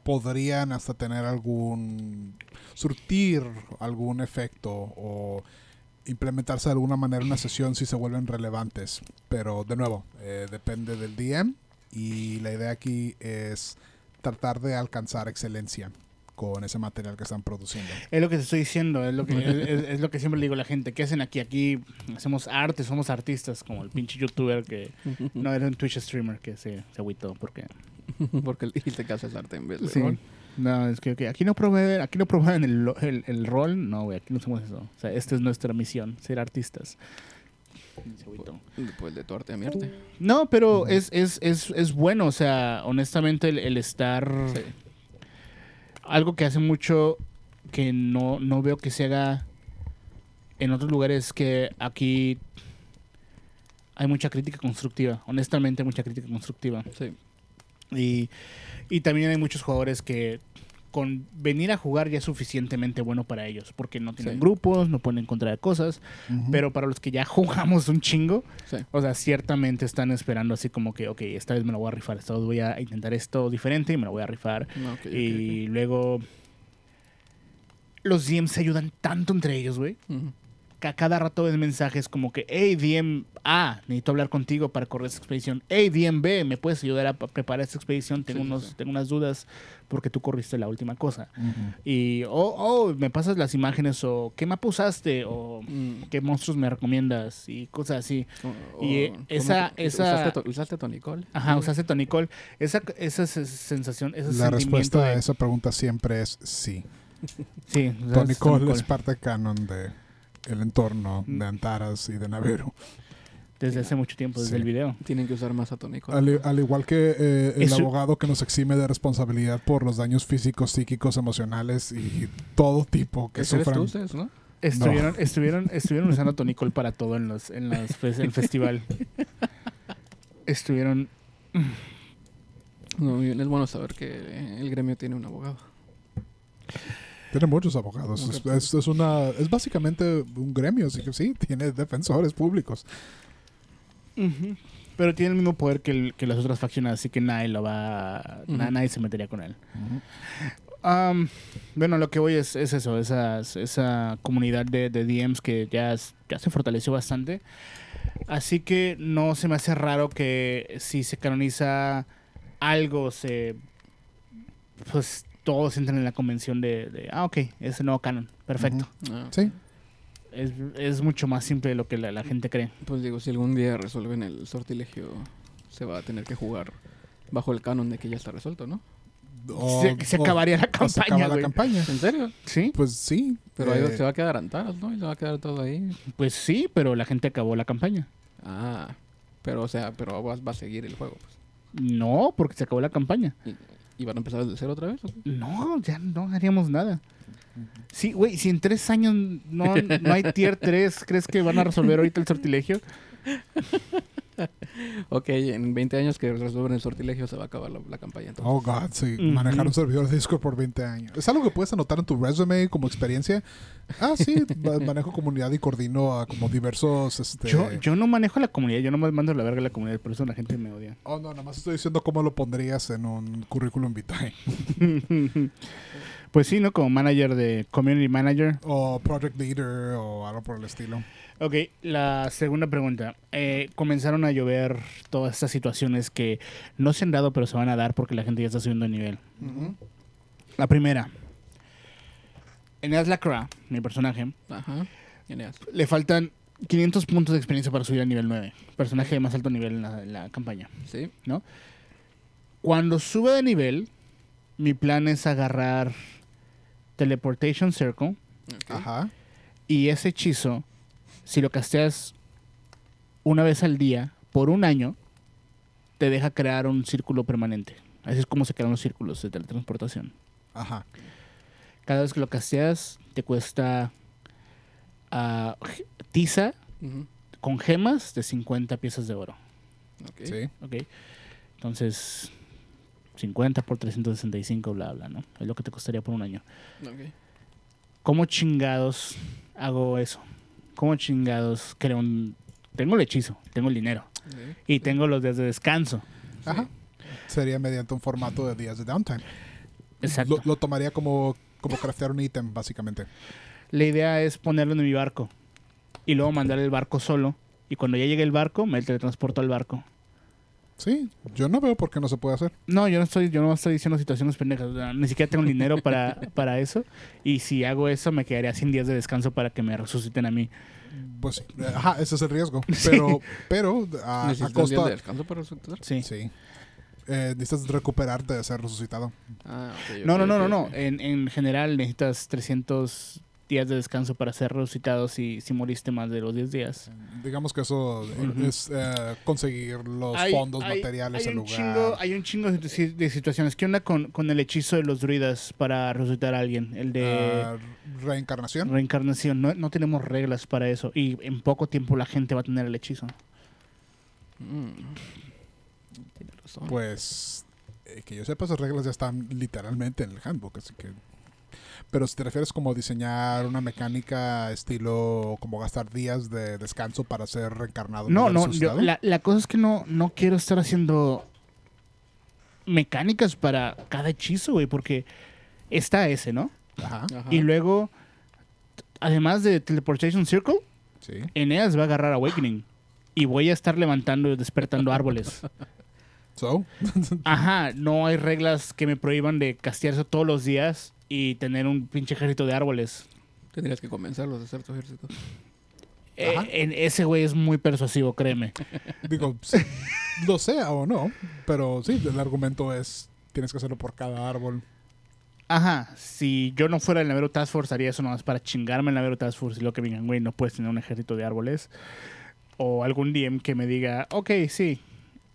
podrían hasta tener algún, surtir algún efecto o implementarse de alguna manera una sesión si se vuelven relevantes. Pero de nuevo, eh, depende del DM y la idea aquí es tratar de alcanzar excelencia con ese material que están produciendo. Es lo que te estoy diciendo, es lo que, es, es- es lo que siempre le digo a la gente. ¿Qué hacen aquí? Aquí hacemos arte, somos artistas, como el pinche youtuber que no era un Twitch streamer que se, se agüitó porque [LAUGHS] Porque dijiste que haces arte en vez de Sí. rol. No, es que aquí no promueven, aquí no promueven el, lo- el, el rol. No, güey, aquí no hacemos eso. O sea, esta es nuestra misión, ser artistas. Se agüitó. Después de tu arte a mi arte. No, pero es, es, es, es bueno, o sea, honestamente el, el estar... Sí. Algo que hace mucho que no, no veo que se haga en otros lugares que aquí hay mucha crítica constructiva, honestamente mucha crítica constructiva. Sí. Y, y también hay muchos jugadores que con venir a jugar ya es suficientemente bueno para ellos, porque no tienen Sí. grupos, no pueden encontrar cosas, pero para los que ya [LAUGHS] jugamos un chingo, Sí. o sea, ciertamente están esperando así como que, ok, esta vez me lo voy a rifar, esta vez voy a intentar esto diferente y me lo voy a rifar. Y luego los DMs se ayudan tanto entre ellos, güey. A cada rato ves mensajes como que, hey, DM A, necesito hablar contigo para correr esta expedición. Hey, DM B, ¿me puedes ayudar a preparar esta expedición? Tengo, Sí, unos, sí. tengo unas dudas porque tú corriste la última cosa. Y, oh, oh, me pasas las imágenes o qué mapa usaste o Mm. qué monstruos me recomiendas y cosas así. O- Y, o- eh, ¿cómo esa- esa- ¿Usaste, to- usaste tonicol? Ajá, usaste Tonicol. Esa, esa se- sensación, ese La respuesta de- a esa pregunta siempre es sí. Sí, Cole Tonicol. es parte canon de el entorno Mm. de Antaras y de Naveru. Desde hace mucho tiempo, desde Sí. el video. Tienen que usar más a tonicol. Al, al igual que eh, el Eso- abogado que nos exime de responsabilidad por los daños físicos, psíquicos, emocionales y todo tipo que ¿Ese eres sufran. tú, ustedes, no? Estuvieron, estuvieron, estuvieron usando Tonicol para todo en los, en los fes- el festival. Estuvieron. No, es bueno saber que el gremio tiene un abogado. Tiene muchos abogados. Es, es- es una, es básicamente un gremio, así que sí, tiene defensores públicos. Pero tiene el mismo poder que, el- que las otras facciones, así que nadie lo va. nadie se metería con él. Bueno, lo que voy es, es eso, esas- esa comunidad de, de DMs que ya, ya se fortaleció bastante. Así que no se me hace raro que si se canoniza algo, se pues todos entran en la convención de, de, ah, ok, es el nuevo canon, perfecto. Ah, Sí. es, es mucho más simple de lo que la, la gente cree. Pues digo, si algún día resuelven el sortilegio, se va a tener que jugar bajo el canon de que ya está resuelto, ¿no? O- se, se o- acabaría la o se acaba campaña, la campaña. ¿En serio? Sí, Pues sí. Pero ahí eh, se va a quedar Antaras, ¿no? Y se va a quedar todo ahí. pues sí, pero la gente acabó la campaña. Ah, pero o sea, pero va, va a seguir el juego, pues. No, porque se acabó la campaña. ¿Y, y van a empezar desde cero otra vez? No, ya no haríamos nada. Sí, güey, si en tres años no, no hay tier 3, ¿crees que van a resolver ahorita el sortilegio? [LAUGHS] [LAUGHS] Ok, en 20 años que resuelven el sortilegio se va a acabar la, la campaña. Entonces. Oh, God, sí. Manejar un servidor de Discord por 20 años. ¿Es algo que puedes anotar en tu resume como experiencia? Ah, sí. ma- [LAUGHS] manejo comunidad y coordino a como diversos... Este... Yo, yo no manejo la comunidad, yo no me mando la verga a la comunidad, por eso la gente me odia. Oh, no, nada más estoy diciendo cómo lo pondrías en un currículum vitae. [LAUGHS] pues sí, ¿no? Como manager de community manager. O project leader o algo por el estilo. Ok, la segunda pregunta. Eh, comenzaron a llover todas estas situaciones que no se han dado, pero se van a dar porque la gente ya está subiendo de nivel. La primera. Eneas Lacroix, mi personaje, Ajá. Eneas. le faltan 500 puntos de experiencia para subir a nivel 9. Personaje de más alto nivel en la, en la campaña. Sí. Cuando sube de nivel, mi plan es agarrar Teleportation Circle. Ajá. y ese hechizo, si lo casteas una vez al día por un año, te deja crear un círculo permanente. Así es como se crean los círculos de teletransportación. Ajá. Cada vez que lo casteas, te cuesta g- tiza con gemas de 50 piezas de oro. Ok. Sí. ¿Ok? Entonces, 50 por 365, bla, bla, ¿no? Es lo que te costaría por un año. Ok. ¿Cómo chingados hago eso? ¿Cómo chingados creo un... Tengo el hechizo, tengo el dinero y tengo los días de descanso. Ajá. Sería mediante un formato de días de downtime. Exacto. Lo, lo tomaría como, como craftear un ítem, básicamente. La idea es ponerlo en mi barco y luego mandar el barco solo. Y cuando ya llegue el barco, me teletransporto al barco. Sí, yo no veo por qué no se puede hacer. No, yo no estoy, yo no estoy diciendo situaciones pendejas. ni siquiera tengo dinero para, [LAUGHS] para eso. Y si hago eso, me quedaría sin días de descanso para que me resuciten a mí. Pues sí, ajá, ese es el riesgo. [LAUGHS] Pero, pero a, a ¿Necesitas un día de costa. descanso para resucitar? Sí. Sí. Eh, necesitas recuperarte de ser resucitado. Ah, ok, No, no, no, no, no. En, en general necesitas 300 días de descanso para ser resucitado si, si moriste más de los 10 días. Digamos que eso es eh, conseguir los Hay- fondos hay- materiales, hay el un lugar. Chingo, hay un chingo de, si- de situaciones. ¿Qué onda con, con el hechizo de los druidas para resucitar a alguien? El de Ah, reencarnación. reencarnación. No, no tenemos reglas para eso. Y en poco tiempo la gente va a tener el hechizo. Mm. Tiene razón. Pues eh, que yo sepa, esas reglas ya están literalmente en el handbook, así que... Pero si te refieres como diseñar una mecánica estilo como gastar días de descanso para ser reencarnado. en No, no, yo- la, la cosa es que no, no quiero estar haciendo mecánicas para cada hechizo, güey, porque está ese, ¿no? Ajá, Ajá. Y luego, además de Teleportation Circle, sí. Eneas va a agarrar Awakening. Y voy a estar levantando y despertando [LAUGHS] árboles. So, [LAUGHS] Ajá, no hay reglas que me prohíban de castearse todos los días y tener un pinche ejército de árboles. Tendrías que convencerlos de hacer tu ejército. Eh, en- ese güey es muy persuasivo, créeme. [LAUGHS] digo, lo sea o no, pero sí, el argumento es tienes que hacerlo por cada árbol. Ajá, si yo no fuera el Navero Task Force, haría eso nomás para chingarme el Navero Task Force y lo que me digan, güey, no puedes tener un ejército de árboles. O algún DM que me diga, ok, sí.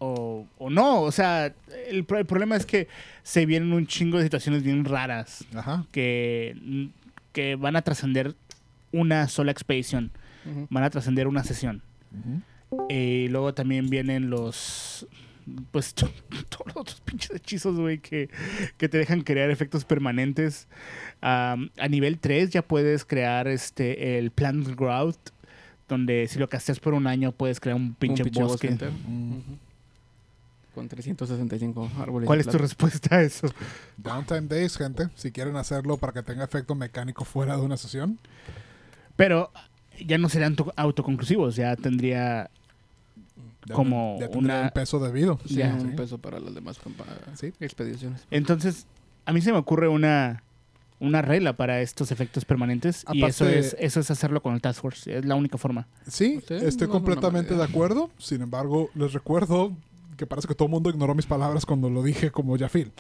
O, o no, o sea, el, el problema es que se vienen un chingo de situaciones bien raras Ajá. que, que van a trascender una sola expedición, van a trascender una sesión. Eh, Y luego también vienen los. Pues [LAUGHS] to- todos los otros pinches hechizos, güey, que, que te dejan crear efectos permanentes. Am, a nivel 3 ya puedes crear este el Plant Growth, donde si lo casteas por un año puedes crear un pinche, Un pinche bosque. Mm. Con 365 árboles. ¿Cuál es tu respuesta a eso? Downtime Days, gente. Si quieren hacerlo para que tenga efecto mecánico fuera de una sesión. Pero ya no serían to- autoconclusivos, ya tendría. ya Como ten- ya tendría una- el peso debido. Sí, Ya. un Sí. peso para las demás Sí. expediciones. Entonces, a mí se me ocurre una. Una regla para estos efectos permanentes y eso es eso es hacerlo con el Task Force, es la única forma. Sí, estoy no, no, completamente no, de acuerdo. Sin embargo, les recuerdo que parece que todo el mundo ignoró mis palabras cuando lo dije como Jafil.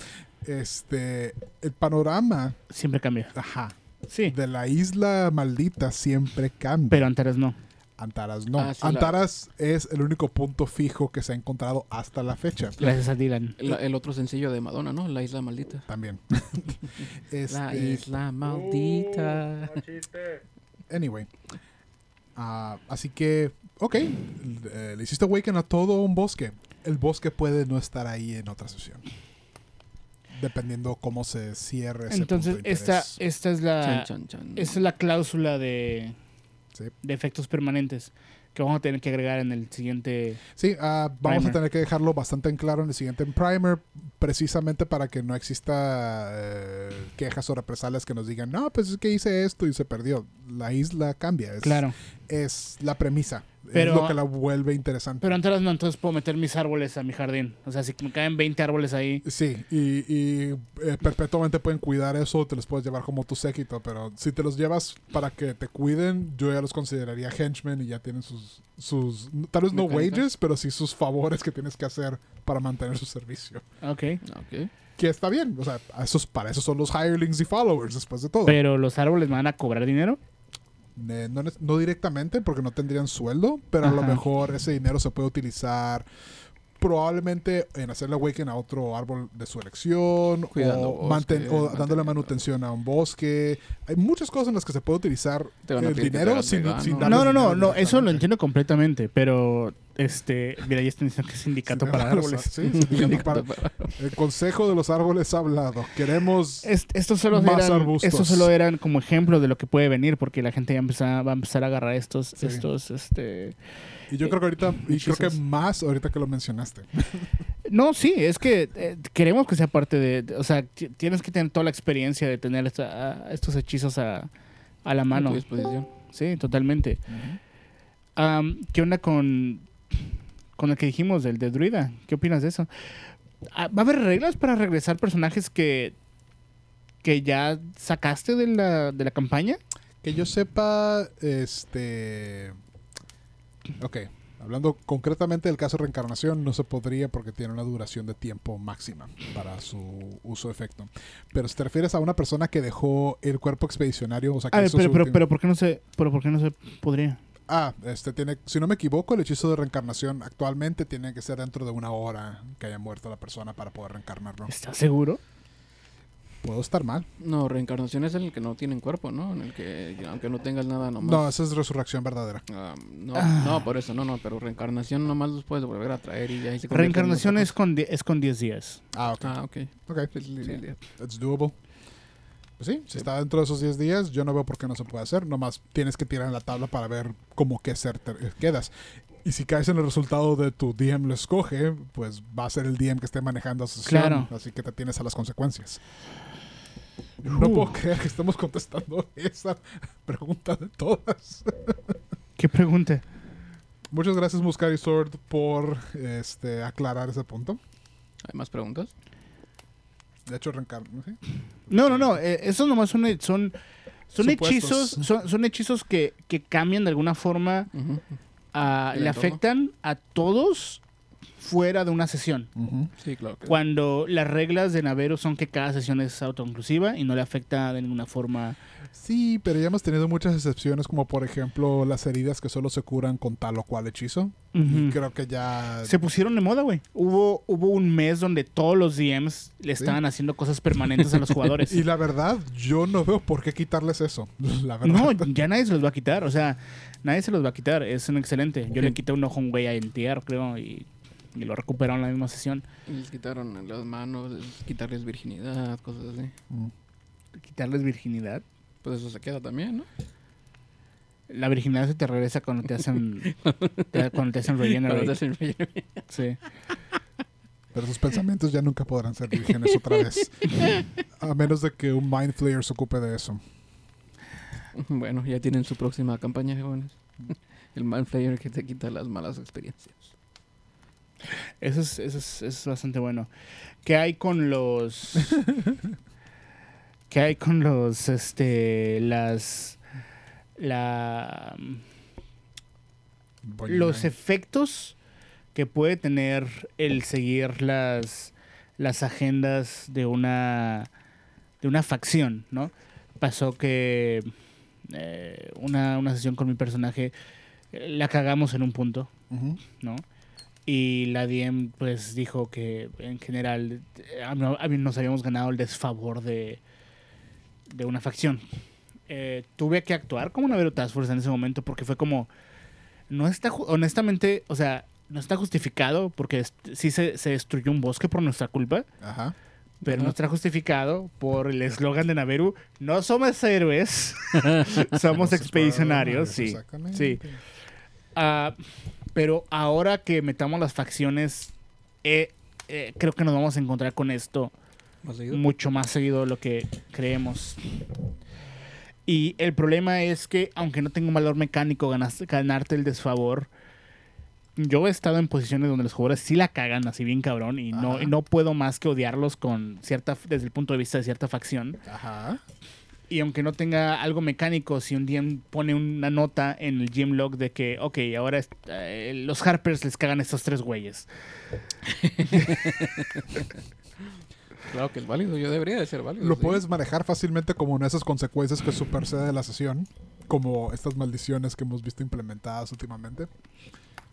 Este, el panorama Siempre cambia. ajá, Sí. de la isla maldita siempre cambia. Pero Antares no. Antaras no. Ah, sí, la- Antaras es el único punto fijo que se ha encontrado hasta la fecha. Gracias a Dylan. El, el otro sencillo de Madonna, ¿no? La isla maldita. También. [LAUGHS] La Este, isla maldita. Anyway. Ah, así que, ok. eh, le hiciste Awaken a todo un bosque. El bosque puede no estar ahí en otra sesión. Dependiendo cómo se cierre ese Entonces, punto de esta, esta es la chan, chan. esta es la cláusula de, Sí. de efectos permanentes que vamos a tener que agregar en el siguiente. Sí, ah, vamos Primer. a tener que dejarlo bastante en claro en el siguiente primer, precisamente para que no exista eh, quejas o represalias que nos digan, no, pues es que hice esto y se perdió. La isla cambia. Es, Claro. es la premisa. Pero- es lo que la vuelve interesante. Pero Antares no, entonces puedo meter mis árboles a mi jardín. O sea, si me caen 20 árboles ahí. Sí, y, y, eh, perpetuamente pueden cuidar eso, te los puedes llevar como tu séquito, pero si te los llevas para que te cuiden, yo ya los consideraría henchmen y ya tienen sus, sus tal vez no wages, pero sí sus favores que tienes que hacer para mantener su servicio. Ok. Ok. Que está bien, o sea, esos, para eso son los hirelings y followers, después de todo. Pero los árboles van a cobrar dinero. Eh, no, directamente porque no tendrían sueldo, pero a lo mejor ese dinero se puede utilizar probablemente en hacerle awaken a otro árbol de su elección Cuidando o, manten- bosque, o dándole manutención a un bosque. Hay muchas cosas en las que se puede utilizar el dinero sin, sin No, No, no, no, eso lo entiendo completamente, pero este, mira, ya están diciendo que es sindicato Sí, para [LAUGHS] sí, árboles. sí, sindicato para- el Consejo de los Árboles ha hablado. Queremos Est- estos solo Más eran, arbustos. estos solo eran como ejemplo de lo que puede venir, porque la gente ya va a empezar a agarrar estos, Sí. estos, este. Y yo creo que ahorita y creo que más ahorita que lo mencionaste. [LAUGHS] No, sí, es que eh, queremos que sea parte de, de- o sea, ti- tienes que tener toda la experiencia de tener esta- a- estos hechizos a, a la A mano. tu disposición. Sí, totalmente. Am, ¿Qué onda con, con el que dijimos, el de Druida? ¿Qué opinas de eso? Ah, ¿Va a haber reglas para regresar personajes que, que ya sacaste de la, de la campaña? Que yo sepa, este. Ok. Hablando concretamente del caso de reencarnación, no se podría porque tiene una duración de tiempo máxima para su uso efecto. Pero si te refieres a una persona que dejó el cuerpo expedicionario, o sea, que A ver, hizo pero, su pero, último- pero ¿por qué no se, pero por qué no se podría? Ah, este tiene, si no me equivoco, el hechizo de reencarnación actualmente tiene que ser dentro de una hora que haya muerto la persona para poder reencarnarlo. ¿Estás seguro? Puedo estar mal. No, reencarnación es en el que no tienen cuerpo, ¿no? En el que, aunque no tengas nada nomás. No, esa es resurrección verdadera. Ah, no, Ah. no, por eso, no, no, pero reencarnación nomás los puedes volver a traer y ya ahí se Reencarnación es con, die- es con 10 días. Ah, ok. Ah, ok. Ok. It's doable. Pues sí, si está dentro de esos 10 días, yo no veo por qué no se puede hacer. Nomás tienes que tirar en la tabla para ver cómo qué ser te quedas. Y si caes en el resultado de tu DM lo escoge, pues va a ser el DM que esté manejando sesión. Claro. Así que te tienes a las consecuencias. No puedo creer que estemos contestando esa pregunta de todas. ¿Qué pregunta? Muchas gracias, Muscari Sword, por este, aclarar ese punto. ¿Hay más preguntas? De hecho, reencarna. ¿sí? No, no, no. eh, esos nomás son, son, son hechizos. Son, son hechizos que, que cambian de alguna forma. Ujú. a- ¿El le entorno? afectan a todos fuera de una sesión. Sí, claro. Que Cuando las reglas de Navero son que cada sesión es autoinclusiva y no le afecta de ninguna forma. Sí, pero ya hemos tenido muchas excepciones, como por ejemplo las heridas que solo se curan con tal o cual hechizo. Y creo que ya. Se pusieron de moda, güey. Hubo, hubo un mes donde todos los DMs le Sí. estaban haciendo cosas permanentes a los jugadores. [LAUGHS] Y la verdad, yo no veo por qué quitarles eso. [LAUGHS] La verdad. No, ya nadie se los va a quitar. O sea, nadie se los va a quitar. Es un excelente. Yo le quité un ojo a un güey a NTR, creo, y, y lo recuperaron en la misma sesión. les quitaron las manos, les- quitarles virginidad, cosas así. Mm. Quitarles virginidad. Pues eso se queda también, ¿no? La virginidad se te regresa cuando te hacen. [LAUGHS] te- cuando te hacen Cuando te regenerate. hacen. Sí. Pero sus pensamientos ya nunca podrán ser vírgenes otra vez. [LAUGHS] A menos de que un Mind Flayer se ocupe de eso. Bueno, ya tienen su próxima campaña, jóvenes. El Man Flayer que te quita las malas experiencias. Eso es, eso es, eso es bastante bueno. ¿Qué hay con los. [LAUGHS] ¿Qué hay con los. Este. Las. La. Los efectos que puede tener el seguir las, las agendas de una, de una facción, ¿no? Pasó que eh, una, una sesión con mi personaje eh, la cagamos en un punto. ¿no? Y la DM pues dijo que en general eh, a mí- a mí nos habíamos ganado el desfavor de, de una facción. Eh, tuve que actuar como una Vero Task Force en ese momento porque fue como no está honestamente, o sea, no está justificado porque sí se, se destruyó un bosque por nuestra culpa, Ajá. pero no está justificado por el eslogan de Naveru, no somos héroes, [LAUGHS] somos expedicionarios, sí. Exactamente. Ah, pero ahora que metamos las facciones, eh, eh, creo que nos vamos a encontrar con esto mucho más seguido de lo que creemos. Y el problema es que, aunque no tenga un valor mecánico ganarte el desfavor, yo he estado en posiciones donde los jugadores sí la cagan así bien cabrón y no, y no puedo más que odiarlos con cierta desde el punto de vista de cierta facción. Ajá. Y aunque no tenga algo mecánico, si un DM pone una nota en el gym log de que, ok, ahora eh, los Harpers les cagan a estos tres güeyes. [LAUGHS] Claro que es válido, yo debería de ser válido. Lo sí. puedes manejar fácilmente como una de esas consecuencias que supersede de la sesión, como estas maldiciones que hemos visto implementadas últimamente.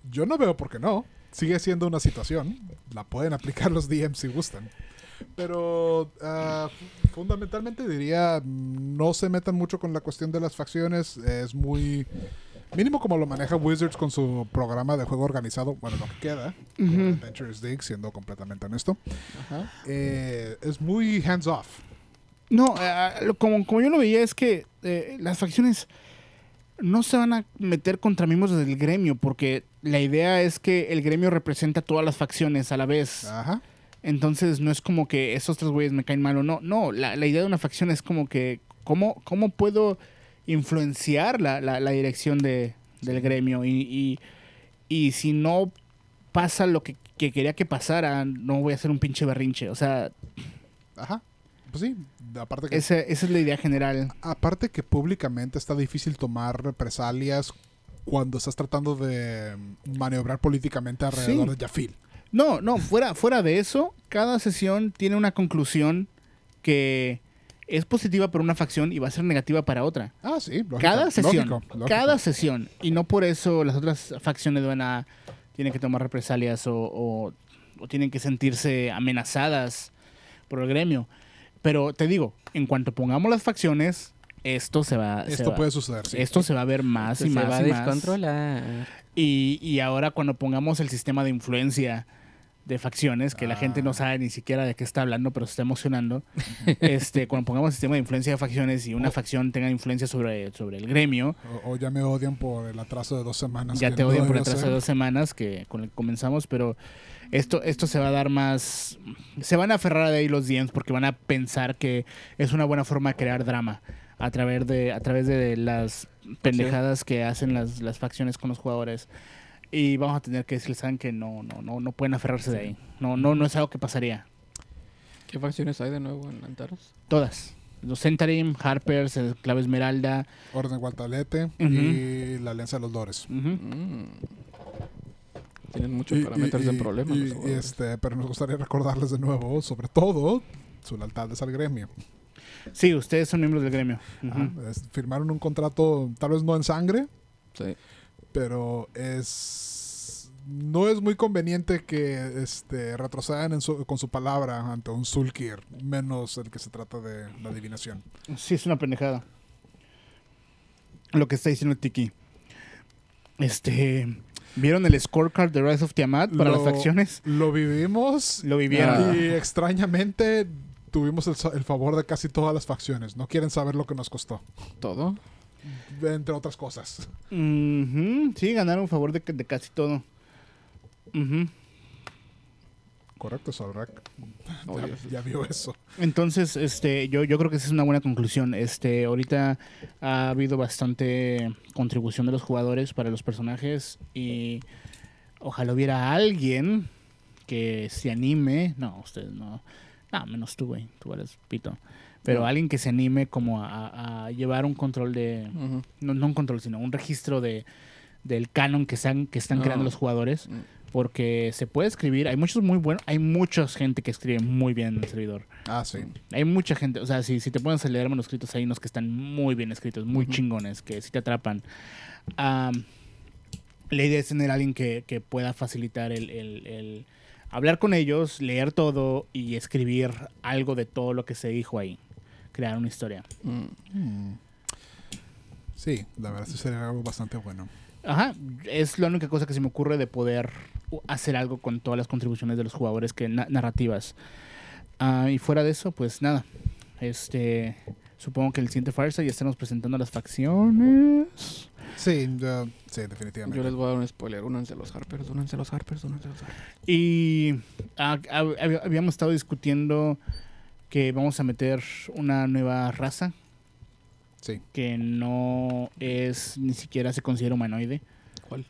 Yo no veo por qué no. Sigue siendo una situación. La pueden aplicar los DMs si gustan. Pero ah, fu- fundamentalmente diría, no se metan mucho con la cuestión de las facciones. Es muy... Mínimo como lo maneja Wizards con su programa de juego organizado, bueno, lo que queda, con Adventures Dig, siendo completamente honesto, Ajá. eh, es muy hands off. No, eh, lo- como, como yo lo veía es que eh, las facciones no se van a meter contra miembros del gremio porque la idea es que el gremio representa a todas las facciones a la vez. Ajá. Entonces no es como que esos tres güeyes me caen mal o no. No, la, la idea de una facción es como que cómo, cómo puedo influenciar la, la- la dirección de, del gremio y, y, y si no pasa lo que, que quería que pasara, no voy a hacer un pinche berrinche. O sea, Ajá. Pues sí, aparte que, esa, esa es la idea general. aparte que públicamente está difícil tomar represalias cuando estás tratando de maniobrar políticamente alrededor Sí. de Jafil. No, no, fuera, fuera de eso, cada sesión tiene una conclusión que es positiva para una facción y va a ser negativa para otra. Ah, sí. lógico, Cada sesión. lógico, lógico. Cada sesión. Y no por eso las otras facciones van a. tienen que tomar represalias o, o- o tienen que sentirse amenazadas por el gremio. Pero te digo, en cuanto pongamos las facciones, esto se va. se Esto va- puede suceder, sí. Esto se va a ver más y se más va a y más. descontrolar. Y, y ahora cuando pongamos el sistema de influencia de facciones, que la gente no Ah. sabe ni siquiera de qué está hablando, pero se está emocionando, [LAUGHS] este, cuando pongamos el sistema de influencia de facciones y una Oh. facción tenga influencia sobre, sobre el gremio, O, o ya me odian por el atraso de dos semanas. ya te no odian por debería atrás de dos semanas que con el que comenzamos, pero esto, esto se va a dar más... Se van a aferrar de ahí los DMs porque van a pensar que es una buena forma de crear drama a través de, a través de las pendejadas que hacen las, las facciones con los jugadores. Y vamos a tener que decirles saben que no, no, no, no pueden aferrarse de ahí. No, no, no es algo que pasaría. ¿Qué facciones hay de nuevo en Antares? Todas. Los Centarim, Harpers, el Clave Esmeralda. Orden Guantalete Ujú. y la Alianza de los Dores. Mm. Tienen mucho Y- para y- en problemas. y- los este, pero nos gustaría recordarles de nuevo, sobre todo, su lealtad es al gremio. Sí, ustedes son miembros del gremio. Firmaron un contrato, tal vez no en sangre, Sí. Pero es no es muy conveniente que este, retrocedan en su- con su palabra ante un Sulkir, menos el que se trata de la adivinación. Sí, es una pendejada. Lo que está diciendo Tiki. Este. ¿Vieron el scorecard de Rise of Tiamat para Lo- las facciones? Lo vivimos Lo vivieron. Y extrañamente tuvimos el, el favor de casi todas las facciones. No quieren saber lo que nos costó, ¿Todo? Entre otras cosas. [LAUGHS] Sí, ganaron favor de, de casi todo. Correcto, Solrak. [LAUGHS] Oh, ya, vio eso. Entonces, este, yo, yo creo que esa es una buena conclusión. Este, ahorita ha habido bastante contribución de los jugadores para los personajes y ojalá hubiera alguien que se anime. No, ustedes no. No, menos tú, güey. Tú eres pito. Pero alguien que se anime como a, a llevar un control de... No, no un control, sino un registro de del canon que están, que están No. creando los jugadores. Mm. Porque se puede escribir. Hay muchos muy buenos. Hay mucha gente que escribe muy bien en el servidor. Ah, sí. Hay mucha gente, o sea, si, si te pones a leer manuscritos, hay unos que están muy bien escritos, muy chingones, que sí te atrapan. La idea es tener a alguien que, que pueda facilitar el, el- el hablar con ellos, leer todo y escribir algo de todo lo que se dijo ahí. Crear una historia. Mm. Sí, la verdad sí sería algo bastante bueno. Ajá, es la única cosa que se me ocurre de poder hacer algo con todas las contribuciones de los jugadores que na- narrativas. Ah, y fuera de eso, pues nada. Este, supongo que el siguiente Fireside ya estamos presentando las facciones. Sí, ya- sí, definitivamente. Yo les voy a dar un spoiler. Únanse los Harpers, únanse los Harpers, únanse los Harpers. Y ah, hab- hab- habíamos estado discutiendo que vamos a meter una nueva raza Sí. que no es ni siquiera se considera humanoide. ¿Cuál?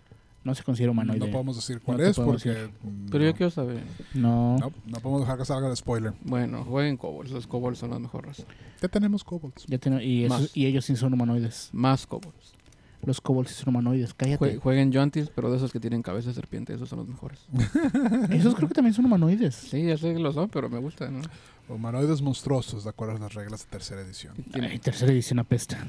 No se considera humanoide. No podemos decir cuál No es porque... decir. mm, Pero no, yo quiero saber. No. no, no podemos dejar que salga el spoiler. Bueno, jueguen Kobolds. Los Kobolds son las mejores. Ya tenemos kobolds. Ya tiene- y, esos- Más. y ellos sí son humanoides. Más Kobolds. Los kobolds sí son humanoides. Cállate. Jue- jueguen Jontis, pero de esos que tienen cabeza de serpiente. Esos son los mejores. [LAUGHS] Esos creo que también son humanoides. Sí, ya sé que lo son, pero me gustan. ¿no? Humanoides monstruosos, de acuerdo a las reglas de tercera edición. Ay, tercera edición apesta.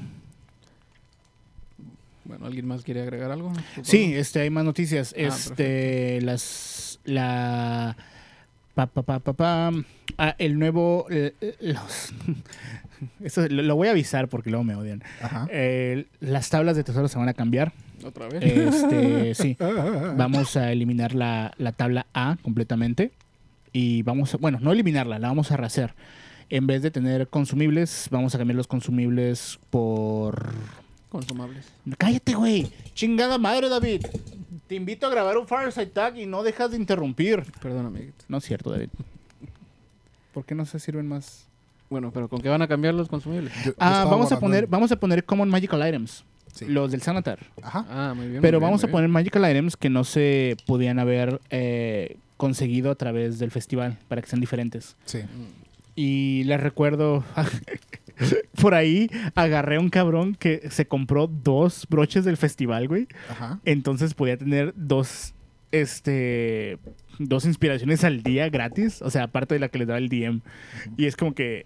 Bueno, ¿alguien más quiere agregar algo? Sí, este, hay más noticias. Ah, este, las, la, pa, pa, pa, pa, pa. Ah, el nuevo, los, [LAUGHS] eso lo, lo voy a avisar porque luego me odian. Ajá. Eh, las tablas de tesoro se van a cambiar. ¿Otra vez? Este, sí, [LAUGHS] vamos a eliminar la, la tabla A completamente y vamos a, bueno, no eliminarla, la vamos a rehacer. En vez de tener consumibles, vamos a cambiar los consumibles por Consumables. Cállate, güey. Chingada madre, David. Te invito a grabar un Fireside Tag y no dejas de interrumpir. Perdón, amiguito. No es cierto, David. ¿Por qué no se sirven más? Bueno, pero ¿con qué van a cambiar los consumibles? Yo- yo Ah, estaba vamos a guardando- poner, vamos a poner Common Magical Items. Sí. Los del Sanatar. Ajá. Ah, muy bien. Pero muy bien, vamos a poner Magical Items que no se podían haber eh, conseguido a través del festival para que sean diferentes. Sí. Y les recuerdo. [LAUGHS] por ahí agarré a un cabrón que se compró dos broches del festival, güey. Ajá. Entonces podía tener dos, este, dos inspiraciones al día gratis. O sea, aparte de la que le daba el DM. Y es como que,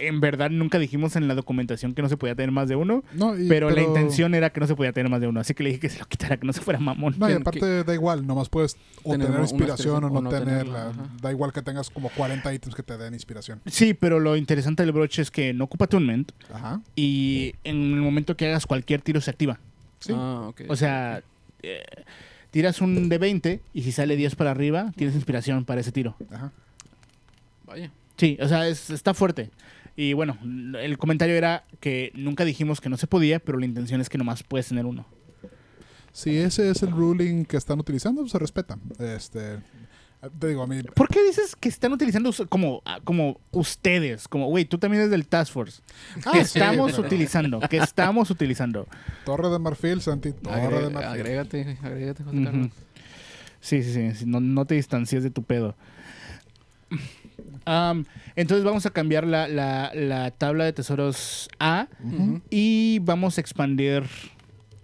en verdad, nunca dijimos en la documentación que no se podía tener más de uno. No, y- Pero, la intención era que no se podía tener más de uno. Así que le dije que se lo quitara, que no se fuera mamón. No, y que- aparte da igual, nomás puedes o Tener inspiración o no, o no tenerla. Da igual que tengas como 40 ítems que te den inspiración. Sí, pero lo interesante del broche es que no ocupa attunement. Ajá. Y en el momento que hagas cualquier tiro se activa. Sí. Ah, ok. O sea, eh, tiras un de 20 y si sale 10 para arriba, tienes inspiración para ese tiro. Ajá. Vaya. Sí, o sea, es- está fuerte. Y bueno, el comentario era que nunca dijimos que no se podía, pero la intención es que nomás puedes tener uno. Si ese es el ruling que están utilizando, pues se respeta. Este, te digo, a mí, ¿Por qué dices que están utilizando como, ah, como ustedes? Como, güey, tú también eres del Task Force. Ah, que sí, estamos pero- utilizando, que estamos utilizando. Torre de Marfil, Santi, Torre Agre- de Marfil. agrégate, agrégate, José. Sí, sí, sí, sí, No, no te distancies de tu pedo. Entonces vamos a cambiar la, la- la tabla de tesoros A y vamos a expandir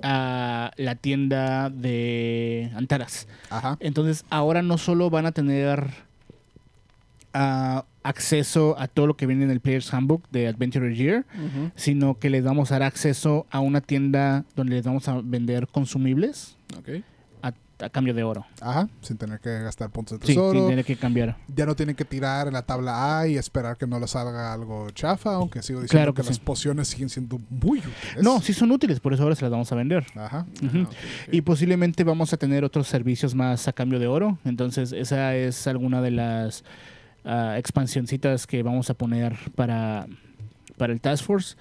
a la tienda de Antaras. Ajá. Entonces ahora no solo van a tener ah, acceso a todo lo que viene en el Player's Handbook de Adventurer Year, Ujú. sino que les vamos a dar acceso a una tienda donde les vamos a vender consumibles Ok. A, cambio de oro. Ajá. Sin tener que gastar puntos de Sí, tesoro. sin tener que cambiar. Ya no tienen que tirar en la tabla A y esperar que no les salga algo chafa, aunque sigo diciendo Claro que, que las sí. pociones siguen siendo muy útiles. No, sí son útiles, por eso ahora se las vamos a vender. Ajá. Ah. Y posiblemente vamos a tener otros servicios más a cambio de oro. Entonces, esa es alguna de las ah, expansioncitas que vamos a poner para, para el Task Force.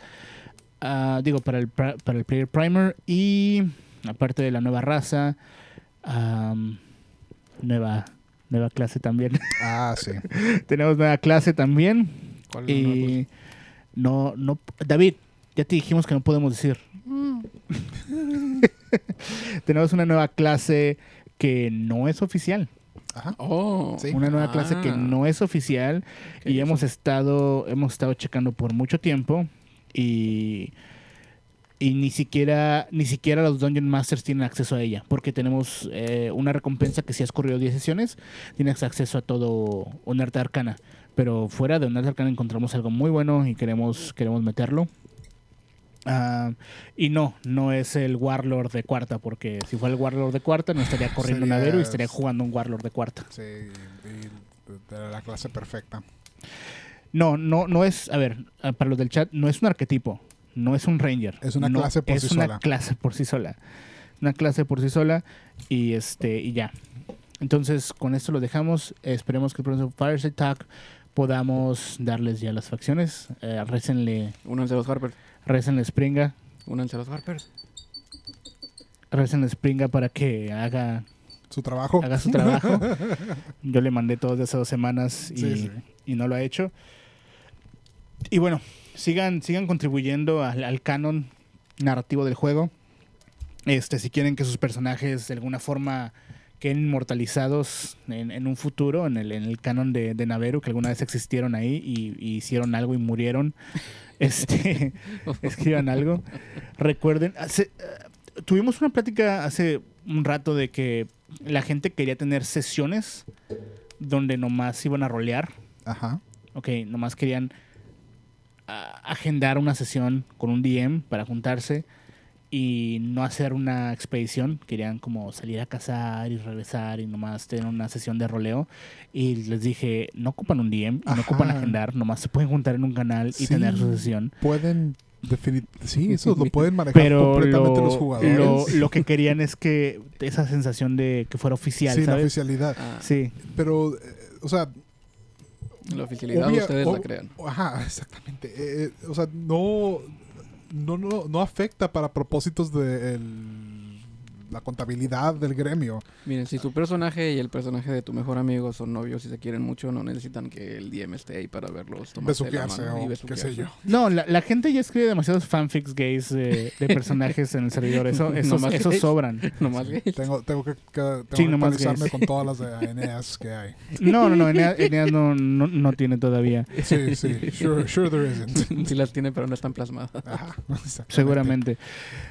Ah, digo, para el, para el Player Primer. Y aparte de la nueva raza, nueva, nueva clase también. Ah, sí. [LAUGHS] Tenemos nueva clase también. ¿Cuál es la nueva Y no, no, David, ya te dijimos que no podemos decir. [LAUGHS] Tenemos una nueva clase que no es oficial. Ajá. Oh. Sí. Una nueva clase que Ah. no es oficial. Y eso- hemos estado, hemos estado checando por mucho tiempo. Y, y ni siquiera, ni siquiera los Dungeon Masters tienen acceso a ella. Porque tenemos eh, una recompensa que si has corrido 10 sesiones, tienes acceso a todo un arte arcana. Pero fuera de un arte arcana encontramos algo muy bueno y queremos, queremos meterlo. Ah, y no, no es el Warlord de cuarta, porque si fuera el Warlord de cuarta no estaría corriendo Sería- Navero y estaría jugando un Warlord de cuarta. Sí, de la clase perfecta. No, no, no es, a ver, ah, para los del chat, no es un arquetipo, no es un ranger. Es una no, clase por es sí una sola. clase por sí sola. Una clase por sí sola y este y ya. Entonces, con esto lo dejamos. Esperemos que el próximo Fireside Talk podamos darles ya las facciones. Eh, récenle, Únanse a los Harpers. récenle Springa, Únanse a los Harpers. récenle Springa para que haga Su trabajo. haga su trabajo. [LAUGHS] Yo le mandé todos de hace dos semanas y, Sí, sí. y no lo ha hecho. Y bueno, sigan, sigan contribuyendo al, al canon narrativo del juego. Este, si quieren que sus personajes de alguna forma queden inmortalizados en, en un futuro, en el, en el canon de, de Naveru, que alguna vez existieron ahí y, y hicieron algo y murieron, [LAUGHS] este, [LAUGHS] escriban algo. Recuerden, hace- eh, tuvimos una plática hace un rato de que la gente quería tener sesiones donde nomás iban a rolear. Ajá. Ok, nomás querían agendar una sesión con un DM para juntarse y no hacer una expedición. Querían como salir a cazar y regresar y nomás tener una sesión de roleo. Y les dije, no ocupan un DM no ocupan agendar, nomás se pueden juntar en un canal y Sí. tener su sesión. Pueden definir. Sí, eso lo [LAUGHS] pueden manejar Pero completamente lo, los jugadores. lo, lo que querían es que esa sensación de que fuera oficial, sí, la ¿sabes? oficialidad. Ah, Sí, Pero, eh, o sea, La oficialidad obvia- ustedes la crean. Ajá, exactamente. Eh, eh, o sea, no, no, no, no afecta para propósitos del la contabilidad del gremio. Miren, si tu personaje y el personaje de tu mejor amigo son novios y se quieren mucho, no necesitan que el DM esté ahí para verlos tomarse la mano y o qué sé yo. No, la, la gente ya escribe demasiados fanfics gays de, de personajes en el servidor. Eso, [LAUGHS] esos, Nomás esos sobran. [LAUGHS] Nomás que Tengo, tengo que, que- tengo Sí, que actualizarme gays. con todas las de Aeneas que hay. No, no, no. Eneas, Eneas no, no, no tiene todavía. Sí, sí. Sure, sure there isn't. [LAUGHS] sí las tiene, pero no están plasmadas. Ajá. Seguramente.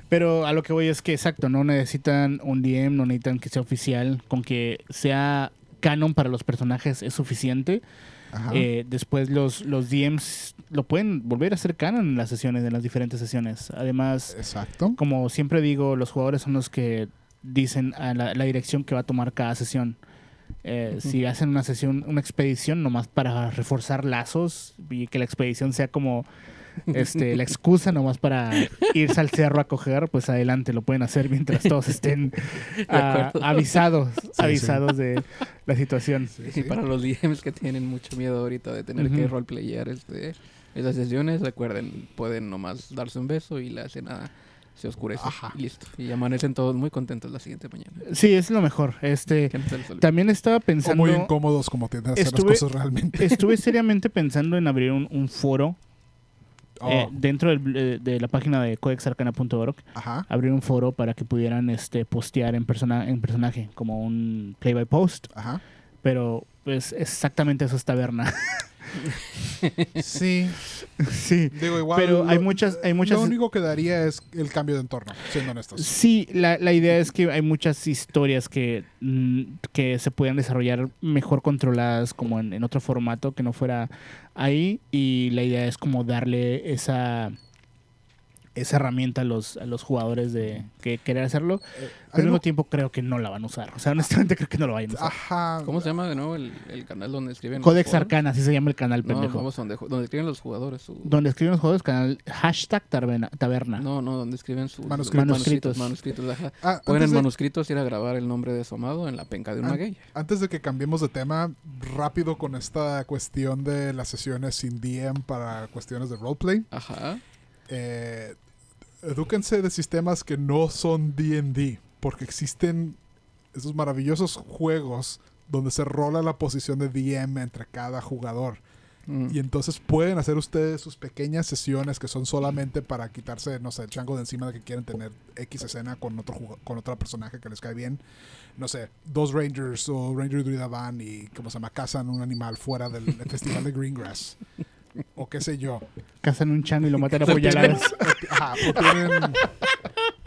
Pero a lo que voy es que, exacto, no necesitan un DM, no necesitan que sea oficial. Con que sea canon para los personajes es suficiente. Ajá. Eh, después los, los DMs lo pueden volver a hacer canon en las sesiones, en las diferentes sesiones. Además, Exacto. como siempre digo, los jugadores son los que dicen a la, la dirección que va a tomar cada sesión. Eh. Si hacen una sesión, una expedición nomás para reforzar lazos y que la expedición sea como este, la excusa nomás para irse al cerro a coger, pues adelante, lo pueden hacer mientras todos estén [LAUGHS] ah, avisados, sí. avisados de la situación. Sí, Y para los DMs que tienen mucho miedo ahorita de tener que Ujú. roleplayar este, esas sesiones, recuerden, pueden nomás darse un beso y la escena se oscurece Ajá. y listo. Y amanecen todos muy contentos la siguiente mañana. Sí, es lo mejor. Este, Que también estaba O pensando... muy incómodos como tienden a Estuve- las cosas realmente. Estuve [LAUGHS] seriamente pensando en abrir un, un foro Oh, eh, dentro del- eh, de la página de codexarcana.org. Abrir un foro para que pudieran este, postear en, persona, en personaje, como un play by post. Ajá. Pero pues exactamente eso es taberna. [LAUGHS] [LAUGHS] Sí. sí. Digo, igual. Pero hay muchas- hay muchas- Lo único que daría es el cambio de entorno, siendo honestos. Sí, la, la idea es que hay muchas historias que, mm, que se puedan desarrollar mejor controladas como en, en otro formato que no fuera ahí y la idea es como darle esa esa herramienta a los, a los jugadores de que querer hacerlo, Eh, pero al mismo tiempo creo que no la van a usar. O sea, honestamente [LAUGHS] creo que no lo vayan a usar. Ajá. ¿Cómo se llama de nuevo el, el canal donde escriben? Codex jugadores? Arcana, así se llama el canal, No, pendejo. vamos donde, donde escriben los jugadores. Su... Donde escriben los juegos, canal hashtag taberna. taberna. No, no, donde escriben sus Manuscritos. manuscritos. manuscritos, ajá. Ah, Pueden antes, en de, manuscritos ir a grabar el nombre de su amado en la penca de un Ah. maguey. antes de que cambiemos de tema, rápido con esta cuestión de las sesiones sin DM para cuestiones de roleplay. Ajá. Eh, edúquense de sistemas que no son D&D, porque existen esos maravillosos juegos donde se rola la posición de DM entre cada jugador. Mm. Y entonces pueden hacer ustedes sus pequeñas sesiones que son solamente para quitarse, no sé, el chango de encima de que quieren tener X escena con otro con otro personaje que les cae bien. No sé, dos Rangers o Ranger y Druida van y, como se llama, cazan un animal fuera del, del [LAUGHS] festival de Greengrass. [LAUGHS] O qué sé yo. Cazan un chango y lo matan a puñaladas. [LAUGHS] Ajá, o, tienen-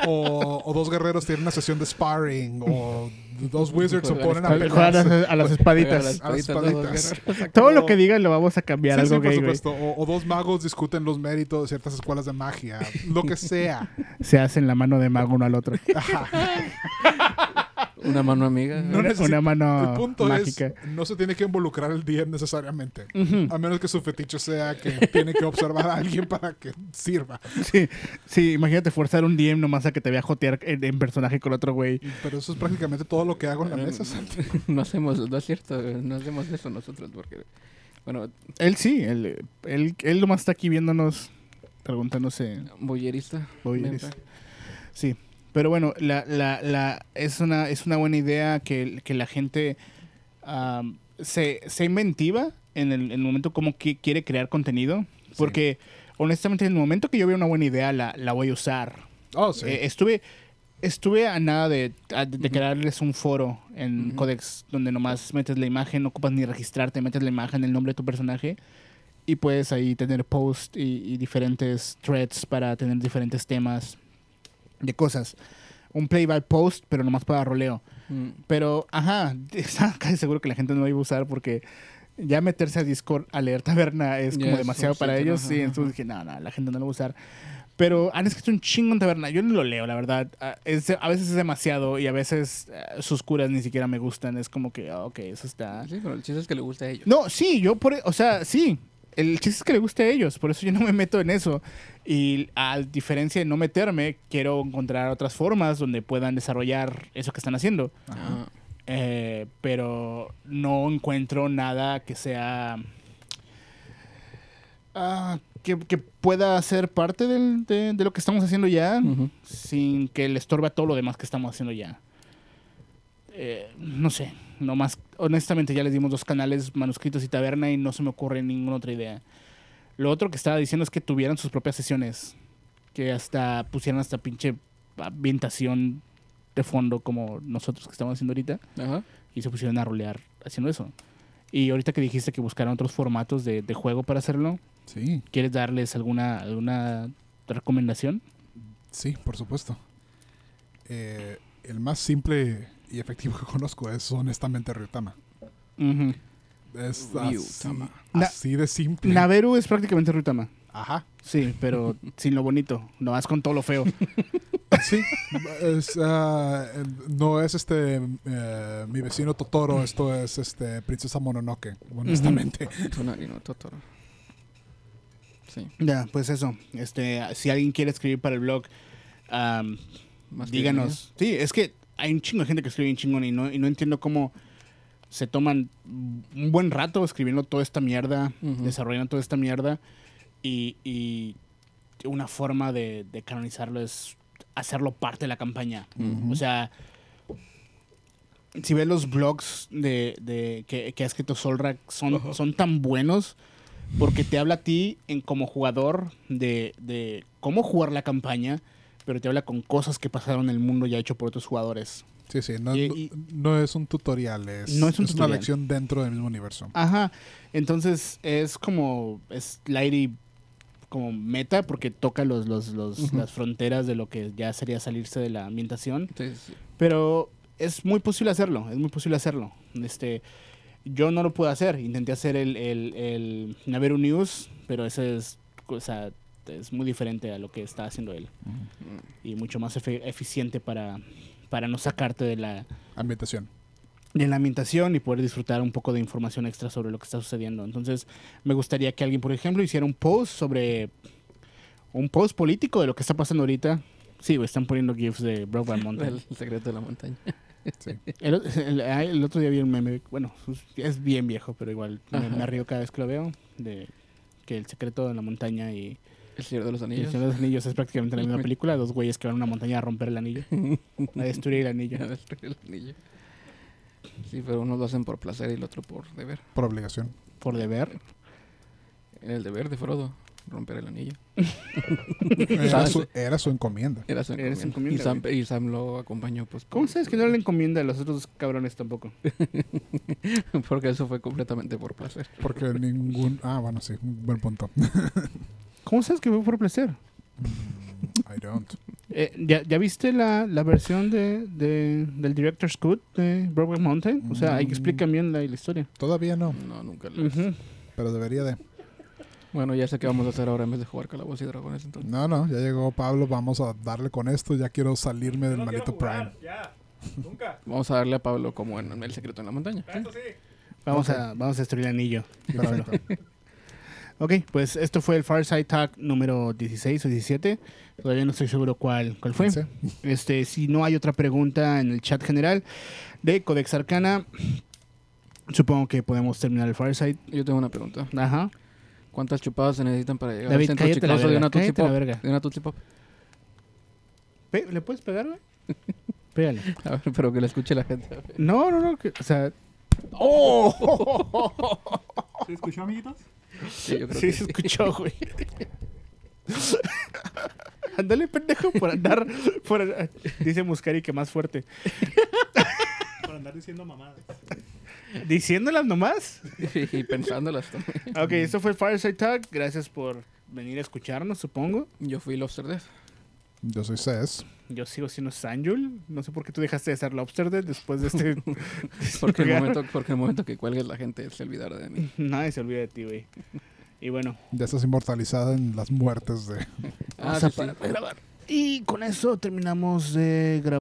o- o dos guerreros tienen una sesión de sparring. O dos wizards se ponen a pelear. a las espaditas. a las espaditas. [LAUGHS] Todo lo que digan lo vamos a cambiar. Sí, sí, algo por gay, güey. supuesto. O, o dos magos discuten los méritos de ciertas escuelas de magia. Lo que sea. Se hacen la mano de mago uno al otro. Ajá. Una mano amiga. [LAUGHS] No una, mano El punto mágica. es, no se tiene que involucrar el DM necesariamente. A menos que su fetiche sea que tiene que observar a alguien para que sirva. Sí, sí, imagínate forzar un DM nomás a que te vea jotear en, en personaje con otro güey. Pero eso es prácticamente todo lo que hago en la Eh, mesa. [LAUGHS] no hacemos, no es cierto, no hacemos eso nosotros porque, bueno, Él sí, él, él, él nomás está aquí viéndonos, preguntándose. boyerista. Boyerista. Sí, pero bueno, la, la, la, es, una, es una buena idea que, que la gente am, se, sea inventiva en el, en el momento como que quiere crear contenido. Porque honestamente, en el momento que yo vea una buena idea, la, la voy a usar. Oh, sí. Eh, estuve, estuve a nada de, a- de crearles un foro en. Codex donde nomás metes la imagen, no ocupas ni registrarte, metes la imagen, el nombre de tu personaje y puedes ahí tener posts y, y diferentes threads para tener diferentes temas de cosas. Un play by post, pero nomás para roleo. Mm. Pero, ajá, [LAUGHS] estaba casi seguro que la gente no lo iba a usar porque ya meterse a Discord a leer taberna es como demasiado para ellos. ajá, Sí, ajá. entonces dije, no, no, la gente no lo va a usar. Pero han escrito un chingo en taberna. Yo no lo leo, la verdad. Ah, es- a veces es demasiado y a veces ah, sus curas ni siquiera me gustan. Es como que, ah, ok, eso está. Sí, pero el chiste es que le gusta a ellos. No, sí, yo por, e, o sea, sí. El chiste es que le guste a ellos, por eso yo no me meto en eso. Y a diferencia de no meterme, quiero encontrar otras formas donde puedan desarrollar eso que están haciendo. Eh, pero no encuentro nada que sea. ah, que, que pueda ser parte del- de, de lo que estamos haciendo ya, sin que le estorbe a todo lo demás que estamos haciendo ya. Eh, no sé, nomás, honestamente ya les dimos dos canales, manuscritos y taberna, y no se me ocurre ninguna otra idea. Lo otro que estaba diciendo es que tuvieran sus propias sesiones, que hasta pusieran hasta pinche ambientación de fondo como nosotros que estamos haciendo ahorita, Ajá. y se pusieron a rolear haciendo eso. Y ahorita que dijiste que buscaran otros formatos de, de juego para hacerlo, Sí, ¿quieres darles alguna, alguna recomendación? sí, por supuesto. Eh, el más simple y efectivo que conozco es honestamente Ryutama. Ujú. Es así, Ryutama. así de simple. Naveru es prácticamente Rutama. Ajá. Sí, pero [LAUGHS] sin lo bonito, no vas con todo lo feo. [LAUGHS] Sí, es, ah, eh, no es este eh, mi vecino Totoro, esto es este Princesa Mononoke, honestamente. Tonari no Totoro. Sí. Ya, pues eso. Este, si alguien quiere escribir para el blog, que díganos. Sí, es que hay un chingo de gente que escribe bien chingón y no, y no entiendo cómo se toman un buen rato escribiendo toda esta mierda, Ujú. desarrollando toda esta mierda y, y una forma de, de canonizarlo es hacerlo parte de la campaña. O sea, si ves los blogs de, de que, que ha escrito Solrak, son, son tan buenos porque te habla a ti en, como jugador de, de cómo jugar la campaña, pero te habla con cosas que pasaron en el mundo ya hecho por otros jugadores. Sí, sí, no, Y- y- no es un tutorial, es, No es un una tutorial. lección dentro del mismo universo. Ajá, entonces es como, es Lighty como meta porque toca los, los, los- las fronteras de lo que ya sería salirse de la ambientación. Sí, sí. Pero es muy posible hacerlo, es muy posible hacerlo. Este, yo no lo pude hacer, intenté hacer el, el, el Naveru News, pero ese es, o sea, es muy diferente a lo que está haciendo él. Y mucho más eficiente para, para no sacarte de la, Ambientación. de la ambientación y poder disfrutar un poco de información extra sobre lo que está sucediendo. Entonces, me gustaría que alguien, por ejemplo, hiciera un post sobre un post político de lo que está pasando ahorita. Sí, están poniendo GIFs de Brokeback [LAUGHS] Mountain. El secreto de la montaña. [LAUGHS] Sí. El, el- ah, el otro día vi un meme, bueno, es bien viejo, pero igual me, me río cada vez que lo veo, de que el secreto de la montaña y, El Señor de los y el Anillos. Señor de los Anillos es prácticamente la misma [LAUGHS] película, dos güeyes que van a una montaña a romper el anillo, a destruir el anillo. [LAUGHS] A destruir el anillo. Sí, pero unos lo hacen por placer y el otro por deber. Por obligación. Por deber. El deber de Frodo, romper el anillo. [LAUGHS] Era su, era su encomienda. Era su Era su encomienda. Y Sam, y Sam lo acompañó, pues. ¿Cómo por- sabes que no le encomienda a los otros cabrones tampoco? Porque eso fue completamente por placer. Porque ningún... Ah, bueno, sí, un buen punto. ¿Cómo sabes que fue por placer? [LAUGHS] I don't. Eh, ¿ya, ya viste la, la versión de, de- del Director's Cut de Brokeback Mountain? O sea, ahí Mm. explican bien la, la historia. Todavía no, No, nunca lo Ujú. pero debería de. Bueno, ya sé qué vamos a hacer ahora en vez de jugar Calabozos y Dragones, entonces. No, no, ya llegó Pablo, vamos a darle con esto, ya quiero salirme del No maldito jugar, Prime. Ya, nunca. [LAUGHS] Vamos a darle a Pablo como en El secreto en la montaña. ¿sí? Eso sí. Vamos, Ok. a, vamos a destruir el anillo. Perfecto. Ok, pues esto fue el Farside Talk número 16 o 17. Todavía no estoy seguro cuál, cuál fue. Sí. Este, si no hay otra pregunta en el chat general de Codex Arcana, supongo que podemos terminar el Farside. Yo tengo una pregunta. Ajá. ¿Cuántas chupadas se necesitan para llegar David, al centro cállate la de una cállate la Pop? verga. De una Tootsie Pop. Pe- ¿Le puedes pegar, güey? Pégale. [LAUGHS] A ver, pero que la escuche la gente. No, no, no. que- o sea. [LAUGHS] ¿Se escuchó, amiguitos? Sí, yo creo Sí que se escuchó, güey. [LAUGHS] Ándale, pendejo, por andar. Por, dice Muscari que más fuerte. [LAUGHS] Por andar diciendo mamadas. ¿Diciéndolas nomás? y pensándolas también. Ok, esto fue Fireside Talk. Gracias por venir a escucharnos, supongo. Yo fui Lobster Death. Yo soy Cés. Yo sigo siendo Sanjul. No sé por qué tú dejaste de ser Lobster Dead después de este. [LAUGHS] [LAUGHS] Porque el, momento, porque el momento que cuelgues la gente se olvidará de mí. [LAUGHS] Nadie se olvida de ti, güey. Y bueno, Ya estás inmortalizada en las muertes de... Ah, vamos a sí, sí. Y con eso terminamos de grabar.